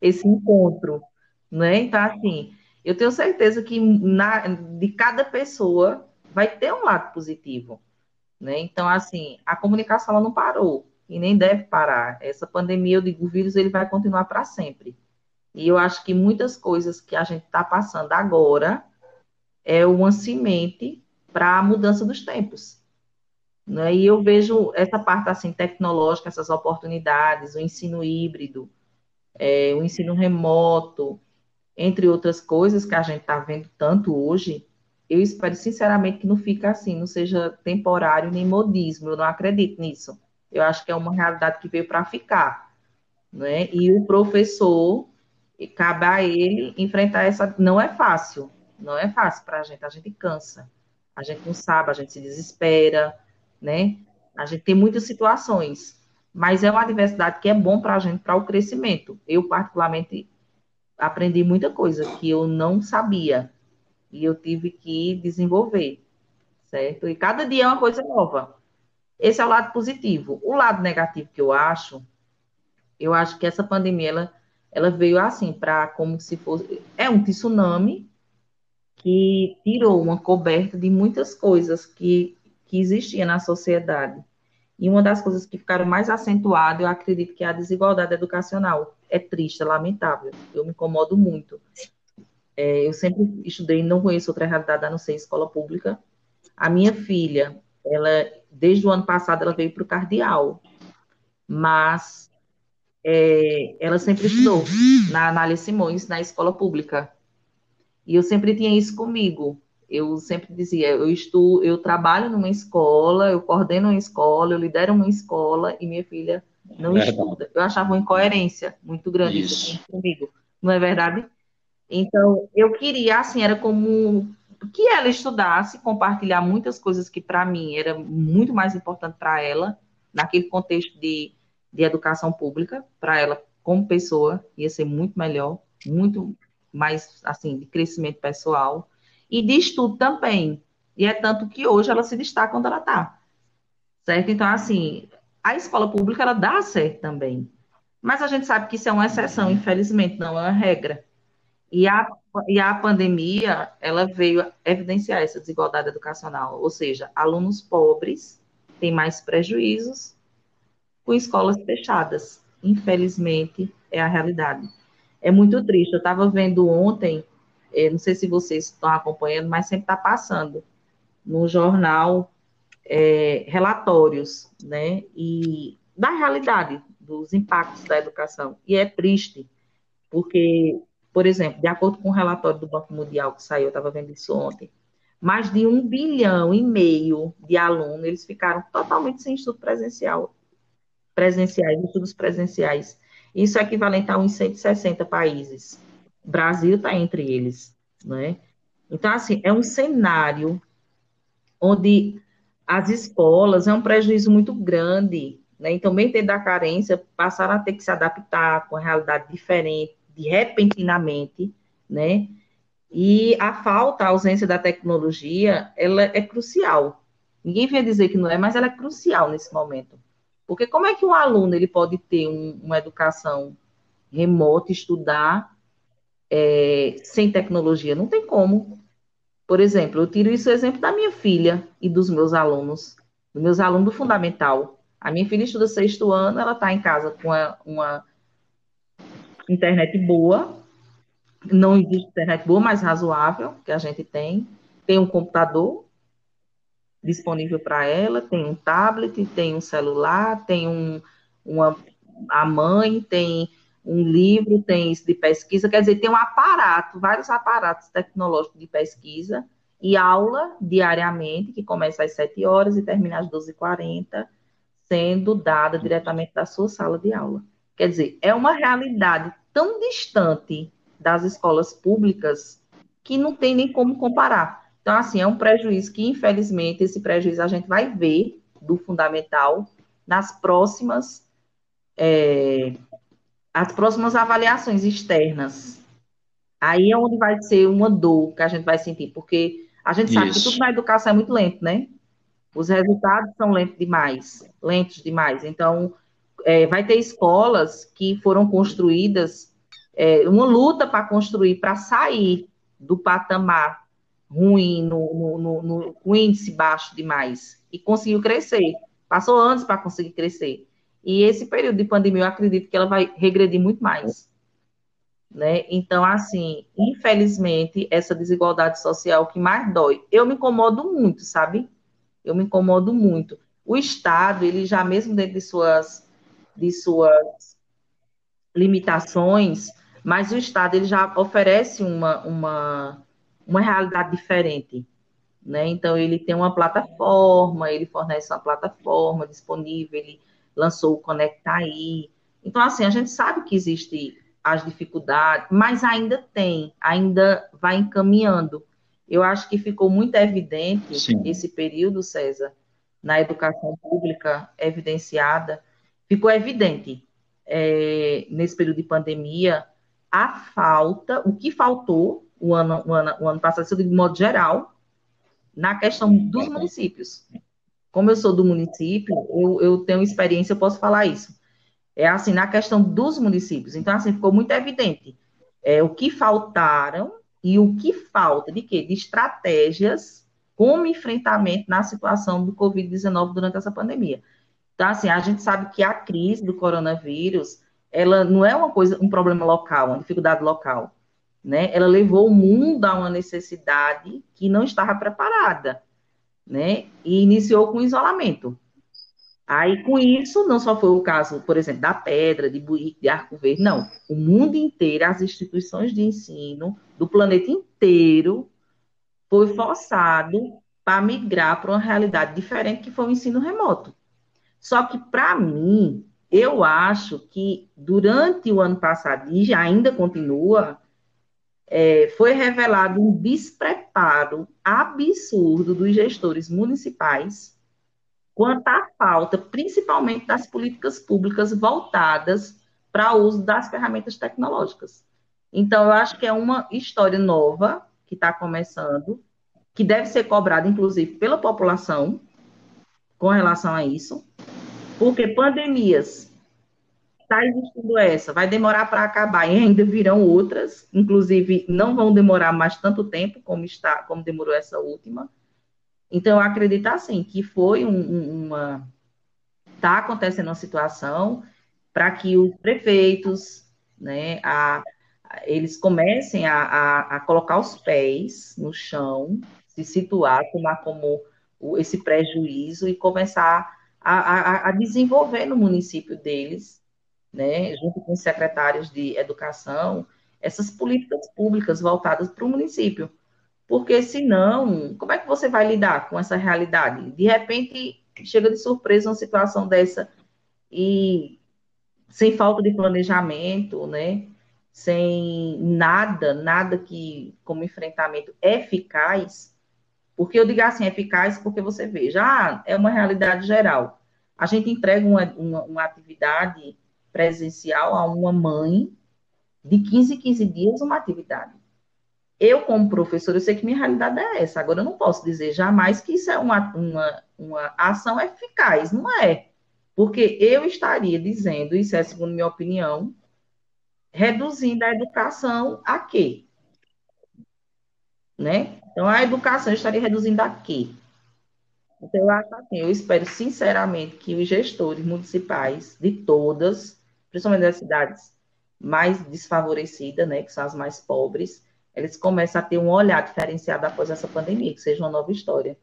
esse encontro, né? Então, assim, eu tenho certeza que na, de cada pessoa vai ter um lado positivo, né? Então, assim, a comunicação ela não parou e nem deve parar. Essa pandemia, eu digo, o vírus ele vai continuar para sempre. E eu acho que muitas coisas que a gente está passando agora é uma semente para a mudança dos tempos. Né? E eu vejo essa parte assim tecnológica, essas oportunidades, o ensino híbrido, é, o ensino remoto, entre outras coisas que a gente está vendo tanto hoje, eu espero sinceramente que não fique assim, não seja temporário nem modismo, eu não acredito nisso. Eu acho que é uma realidade que veio para ficar, né? E o professor, cabe a ele enfrentar essa. Não é fácil, não é fácil para a gente, a gente cansa, a gente não sabe, a gente se desespera, né? A gente tem muitas situações, mas é uma adversidade que é bom para a gente, para o crescimento. Eu, particularmente, aprendi muita coisa que eu não sabia e eu tive que desenvolver, certo? E cada dia é uma coisa nova. Esse é o lado positivo. O lado negativo que eu acho, eu acho que essa pandemia ela, ela veio assim para como se fosse é um tsunami que tirou uma coberta de muitas coisas que que existia na sociedade. E uma das coisas que ficaram mais acentuadas, eu acredito que é a desigualdade educacional. É triste, é lamentável. Eu me incomodo muito. É, eu sempre estudei, não conheço outra realidade a não ser escola pública. A minha filha, ela, desde o ano passado, ela veio para o Cardeal, mas é, ela sempre estudou na Anália Simões, na escola pública. E eu sempre tinha isso comigo. Eu sempre dizia, eu estudo, eu trabalho numa escola, eu coordeno uma escola, eu lidero uma escola e minha filha não é estuda. Eu achava uma incoerência muito grande isso. isso comigo. Não é verdade? Então, eu queria, assim, era como que ela estudasse, compartilhar muitas coisas que para mim era muito mais importante para ela, naquele contexto de, de educação pública, para ela como pessoa, ia ser muito melhor, muito mais, assim, de crescimento pessoal, e de estudo também. E é tanto que hoje ela se destaca onde ela está. Certo? Então, assim, a escola pública, ela dá certo também. Mas a gente sabe que isso é uma exceção, infelizmente, não é uma regra. E a, e a pandemia, ela veio evidenciar essa desigualdade educacional, ou seja, alunos pobres têm mais prejuízos com escolas fechadas. Infelizmente, é a realidade. É muito triste. Eu estava vendo ontem, eh, não sei se vocês estão acompanhando, mas sempre está passando no jornal é, relatórios, né, e da realidade dos impactos da educação. E é triste, porque por exemplo, de acordo com o relatório do Banco Mundial que saiu, eu estava vendo isso ontem, mais de um bilhão e meio de alunos, eles ficaram totalmente sem estudo presencial, presenciais, estudos presenciais. Isso é equivalente a uns 160 países. O Brasil está entre eles, né? Então, assim, é um cenário onde as escolas é um prejuízo muito grande, né? Então, mesmo dentro da carência, passaram a ter que se adaptar com a realidade diferente, repentinamente, né? E a falta, a ausência da tecnologia, ela é crucial. Ninguém vem dizer que não é, mas ela é crucial nesse momento. Porque como é que um aluno ele pode ter um, uma educação remota, estudar é, sem tecnologia? Não tem como. Por exemplo, eu tiro isso exemplo da minha filha e dos meus alunos, dos meus alunos do fundamental. A minha filha estuda sexto ano, ela está em casa com uma, uma internet boa, não existe internet boa, mas razoável, que a gente tem. Tem um computador disponível para ela, tem um tablet, tem um celular, tem um, uma, a mãe, tem um livro, tem isso de pesquisa, quer dizer, tem um aparato, vários aparatos tecnológicos de pesquisa e aula diariamente, que começa às 7 horas e termina às 12h40, sendo dada diretamente da sua sala de aula. Quer dizer, é uma realidade tão distante das escolas públicas que não tem nem como comparar. Então, assim, é um prejuízo que, infelizmente, esse prejuízo a gente vai ver do fundamental nas próximas, é, as próximas avaliações externas. Aí é onde vai ser uma dor que a gente vai sentir, porque a gente sabe Isso. que tudo na educação é muito lento, né? Os resultados são lentos demais, lentos demais. Então, é, vai ter escolas que foram construídas, é, uma luta para construir, para sair do patamar ruim, no, no, no, no, índice baixo demais, e conseguiu crescer. Passou anos para conseguir crescer. E esse período de pandemia, eu acredito que ela vai regredir muito mais. Né? Então, assim, infelizmente, essa desigualdade social que mais dói. Eu me incomodo muito, sabe? Eu me incomodo muito. O Estado, ele já mesmo dentro de suas de suas limitações, mas o Estado ele já oferece uma, uma, uma realidade diferente. Né? Então, ele tem uma plataforma, ele fornece uma plataforma disponível, ele lançou o Conectaí. Então, assim, a gente sabe que existe as dificuldades, mas ainda tem, ainda vai encaminhando. Eu acho que ficou muito evidente Sim. esse período, César, na educação pública evidenciada, ficou evidente é, nesse período de pandemia a falta, o que faltou o ano, o ano, o ano passado, de modo geral, na questão dos municípios. Como eu sou do município, eu, eu tenho experiência, eu posso falar isso. É assim, na questão dos municípios. Então, assim, ficou muito evidente é, o que faltaram e o que falta de quê? De estratégias como enfrentamento na situação do Covid-19 durante essa pandemia. Então, assim, a gente sabe que a crise do coronavírus, ela não é uma coisa, um problema local, uma dificuldade local, né? Ela levou o mundo a uma necessidade que não estava preparada, né? E iniciou com isolamento. Aí, com isso, não só foi o caso, por exemplo, da Pedra, de Buíque, de Arco Verde, não. O mundo inteiro, as instituições de ensino do planeta inteiro foi forçado para migrar para uma realidade diferente que foi o ensino remoto. Só que, para mim, eu acho que durante o ano passado, e ainda continua, é, foi revelado um despreparo absurdo dos gestores municipais quanto à falta, principalmente das políticas públicas voltadas para o uso das ferramentas tecnológicas. Então, eu acho que é uma história nova que está começando, que deve ser cobrada, inclusive, pela população com relação a isso, porque pandemias está existindo essa, vai demorar para acabar e ainda virão outras, inclusive não vão demorar mais tanto tempo como está, como demorou essa última. Então eu acredito assim que foi um, uma está acontecendo uma situação para que os prefeitos, né, a, eles comecem a, a, a, colocar os pés no chão, se situar, tomar como esse prejuízo e começar a, a, desenvolver no município deles, né, junto com os secretários de educação, essas políticas públicas voltadas para o município. Porque senão, como é que você vai lidar com essa realidade? De repente, chega de surpresa uma situação dessa e sem falta de planejamento, né? Sem nada, nada que como enfrentamento eficaz, porque eu digo assim, eficaz porque você veja, ah, é uma realidade geral. A gente entrega uma, uma, uma atividade presencial a uma mãe de 15 em 15 dias uma atividade. Eu, como professor, eu sei que minha realidade é essa. Agora, eu não posso dizer jamais que isso é uma, uma, uma ação eficaz. Não é. Porque eu estaria dizendo, isso é segundo minha opinião, reduzindo a educação a quê? Né? Então, a educação estaria reduzindo a quê? Então, eu acho assim, eu espero sinceramente que os gestores municipais de todas, principalmente das cidades mais desfavorecidas, né, que são as mais pobres, eles comecem a ter um olhar diferenciado após essa pandemia, que seja uma nova história.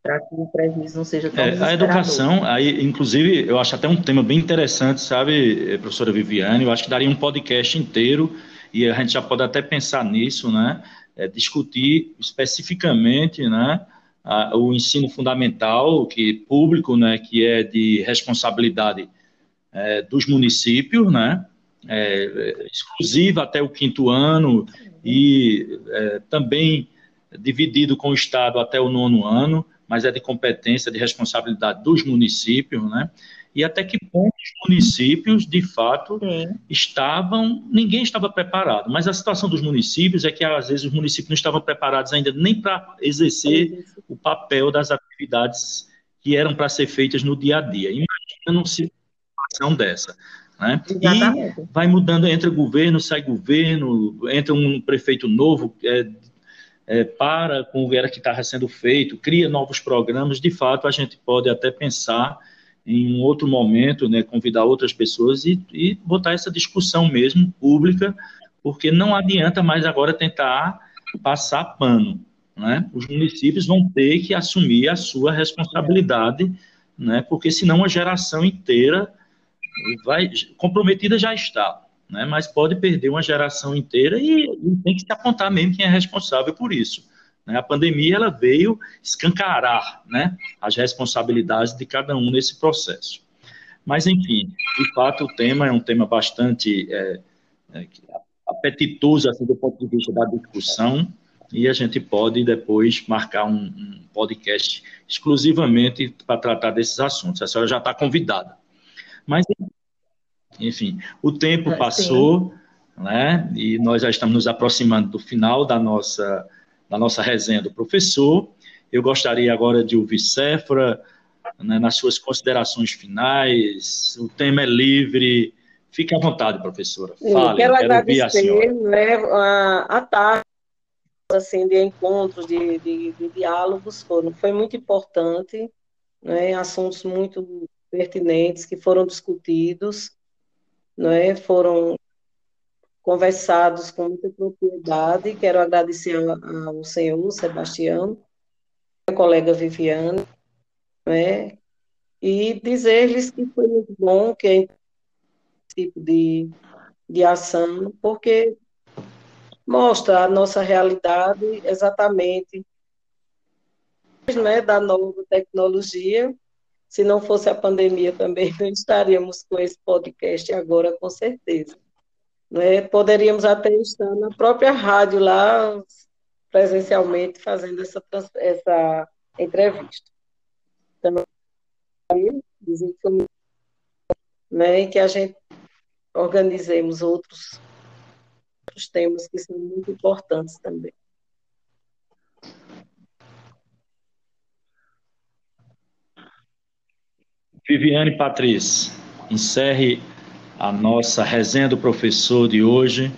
Para que o prejuízo não seja tão é, A educação, aí, inclusive, eu acho até um tema bem interessante, sabe, professora Viviane? Eu acho que daria um podcast inteiro, e a gente já pode até pensar nisso, né? é, discutir especificamente né, a, o ensino fundamental, que público, né, que é de responsabilidade é, dos municípios, né, é, exclusiva até o quinto ano e é, também dividido com o Estado até o nono ano, mas é de competência, de responsabilidade dos municípios, né? E até que ponto os municípios, de fato, Sim. estavam, ninguém estava preparado. Mas a situação dos municípios é que, às vezes, os municípios não estavam preparados ainda nem para exercer o papel das atividades que eram para ser feitas no dia a dia. Imagina uma situação dessa. Né? E vai mudando, entra governo, sai governo, entra um prefeito novo, é, é, para com o que estava sendo feito, cria novos programas, de fato a gente pode até pensar em um outro momento, né, convidar outras pessoas e, e botar essa discussão mesmo pública, porque não adianta mais agora tentar passar pano. Né? Os municípios vão ter que assumir a sua responsabilidade, né? porque senão a geração inteira vai comprometida já está. né? mas pode perder uma geração inteira e, e tem que se apontar mesmo quem é responsável por isso. Né? A pandemia ela veio escancarar né, as responsabilidades de cada um nesse processo. Mas, enfim, de fato, o tema é um tema bastante é, é, apetitoso assim, do ponto de vista da discussão, e a gente pode depois marcar um, um podcast exclusivamente para tratar desses assuntos. A senhora já está convidada. Mas, enfim, o tempo é, passou, né? E nós já estamos nos aproximando do final da nossa, da nossa resenha do professor. Eu gostaria agora de ouvir Séfora, né, nas suas considerações finais. O tema é livre. Fique à vontade, professora. Fale, quero, quero agradecer né, a, a tarde assim, de encontros, de, de, de diálogos, foram, foi muito importante, né, assuntos muito pertinentes que foram discutidos, né, foram conversados com muita propriedade. Quero agradecer ao, senhor Sebastião, a colega Viviane, né, e dizer-lhes que foi muito bom que esse tipo de, de ação, porque mostra a nossa realidade exatamente né, da nova tecnologia. Se não fosse a pandemia também, não estaríamos com esse podcast agora, com certeza. Né? Poderíamos até estar na própria rádio lá, presencialmente, fazendo essa, essa entrevista. Então, dizer que, né, que a gente organizemos outros outros temas que são muito importantes também. Viviane Patrícia, encerre a nossa resenha do professor de hoje,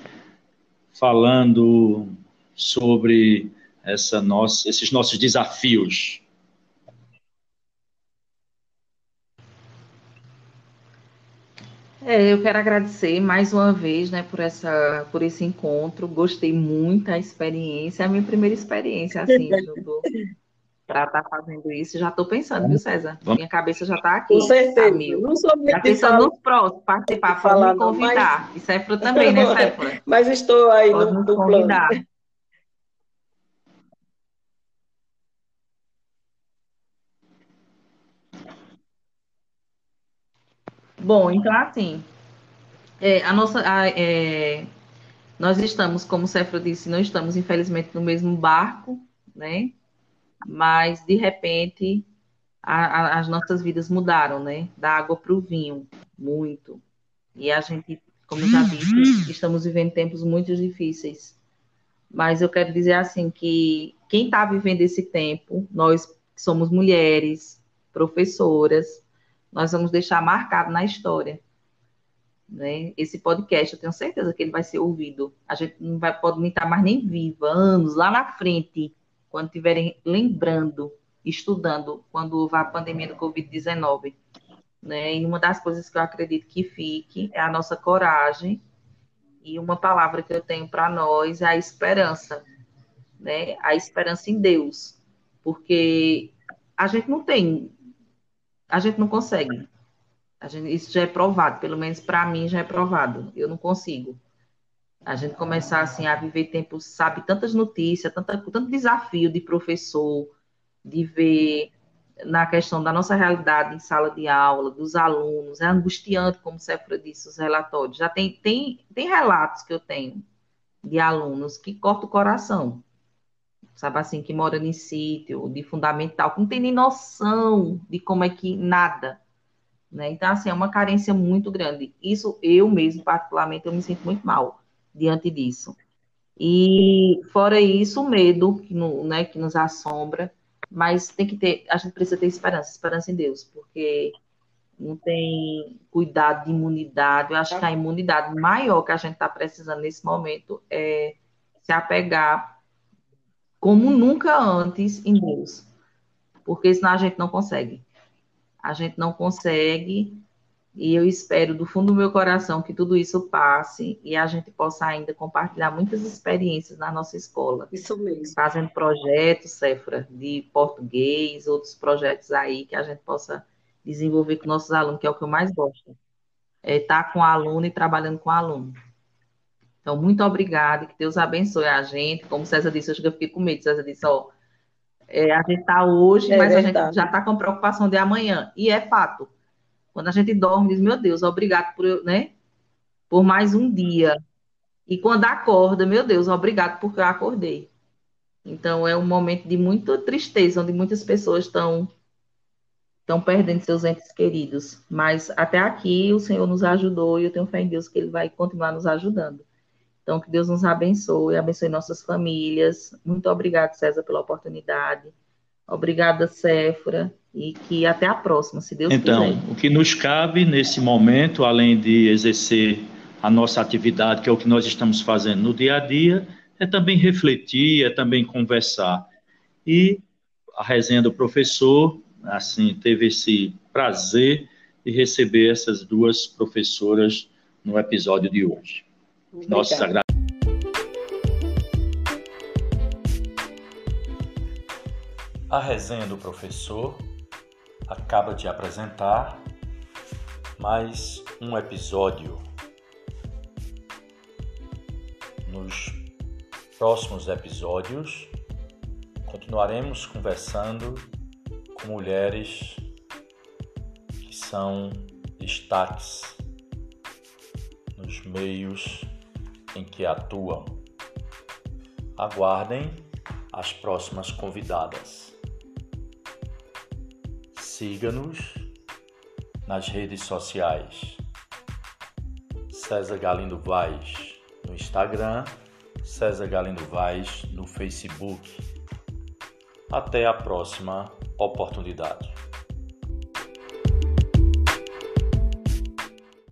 falando sobre essa nossa, esses nossos desafios. É, eu quero agradecer mais uma vez, né, por essa, por esse encontro. Gostei muito da experiência, é a minha primeira experiência assim, para estar tá fazendo isso. Já estou pensando, viu, César? Minha cabeça já está aqui. Com certeza. Amigo. Não sou já pensando nos próximos, participar, falar, me convidar. Mas... E Séfora também, né, Séfora? Mas estou aí pode no, no convidar. Plano. Bom, então assim, é, a nossa, a, é, nós estamos, como o Cefro disse, não estamos infelizmente no mesmo barco, né? Mas de repente a, a, as nossas vidas mudaram, né? Da água para o vinho, muito. E a gente, como já disse, estamos vivendo tempos muito difíceis. Mas eu quero dizer assim que quem está vivendo esse tempo, nós somos mulheres, professoras, nós vamos deixar marcado na história. Né? Esse podcast, eu tenho certeza que ele vai ser ouvido. A gente não vai, pode nem estar mais nem viva, anos lá na frente, quando estiverem lembrando, estudando, quando houve a pandemia do Covid-19. Né? E uma das coisas que eu acredito que fique é a nossa coragem. E uma palavra que eu tenho para nós é a esperança. Né? A esperança em Deus. Porque a gente não tem a gente não consegue. Gente, isso já é provado, pelo menos para mim já é provado. Eu não consigo. A gente começar assim a viver tempos, sabe, tantas notícias, tanta, tanto desafio de professor, de ver na questão da nossa realidade em sala de aula, dos alunos, é angustiante, como o Cefra disse, os relatórios. Já tem, tem, tem relatos que eu tenho de alunos que cortam o coração sabe assim, que mora em sítio, de fundamental, que não tem nem noção de como é que nada. Né? Então, assim, é uma carência muito grande. Isso, eu mesmo, particularmente, eu me sinto muito mal diante disso. E, fora isso, o medo que, no, né, que nos assombra, mas tem que ter, a gente precisa ter esperança, esperança em Deus, porque não tem cuidado de imunidade. Eu acho que a imunidade maior que a gente está precisando nesse momento é se apegar como nunca antes em Deus. Porque senão a gente não consegue. A gente não consegue. E eu espero do fundo do meu coração que tudo isso passe e a gente possa ainda compartilhar muitas experiências na nossa escola. Isso mesmo. Fazendo projetos, Cefra, de português, outros projetos aí que a gente possa desenvolver com nossos alunos, que é o que eu mais gosto. É estar com o aluno e trabalhando com o aluno. Então, muito obrigada, que Deus abençoe a gente. Como César disse, eu fiquei com medo. César disse, ó, é, a gente está hoje, é mas verdade. a gente já está com preocupação de amanhã. E é fato. Quando a gente dorme, diz, meu Deus, obrigado por, né, por mais um dia. E quando acorda, meu Deus, obrigado porque eu acordei. Então é um momento de muita tristeza, onde muitas pessoas estão estão perdendo seus entes queridos. Mas até aqui o Senhor nos ajudou e eu tenho fé em Deus que Ele vai continuar nos ajudando. Então, que Deus nos abençoe, abençoe nossas famílias. Muito obrigado, César, pela oportunidade. Obrigada, Séfora, e que até a próxima, se Deus então, quiser. Então, o que nos cabe nesse momento, além de exercer a nossa atividade, que é o que nós estamos fazendo no dia a dia, é também refletir, é também conversar. E a resenha do professor, assim, teve esse prazer de receber essas duas professoras no episódio de hoje. Nossos A resenha do professor acaba de apresentar mais um episódio. Nos próximos episódios, continuaremos conversando com mulheres que são destaques nos meios em que atuam. Aguardem as próximas convidadas. Siga-nos nas redes sociais. César Galindo Vaz no Instagram, César Galindo Vaz no Facebook. Até a próxima oportunidade.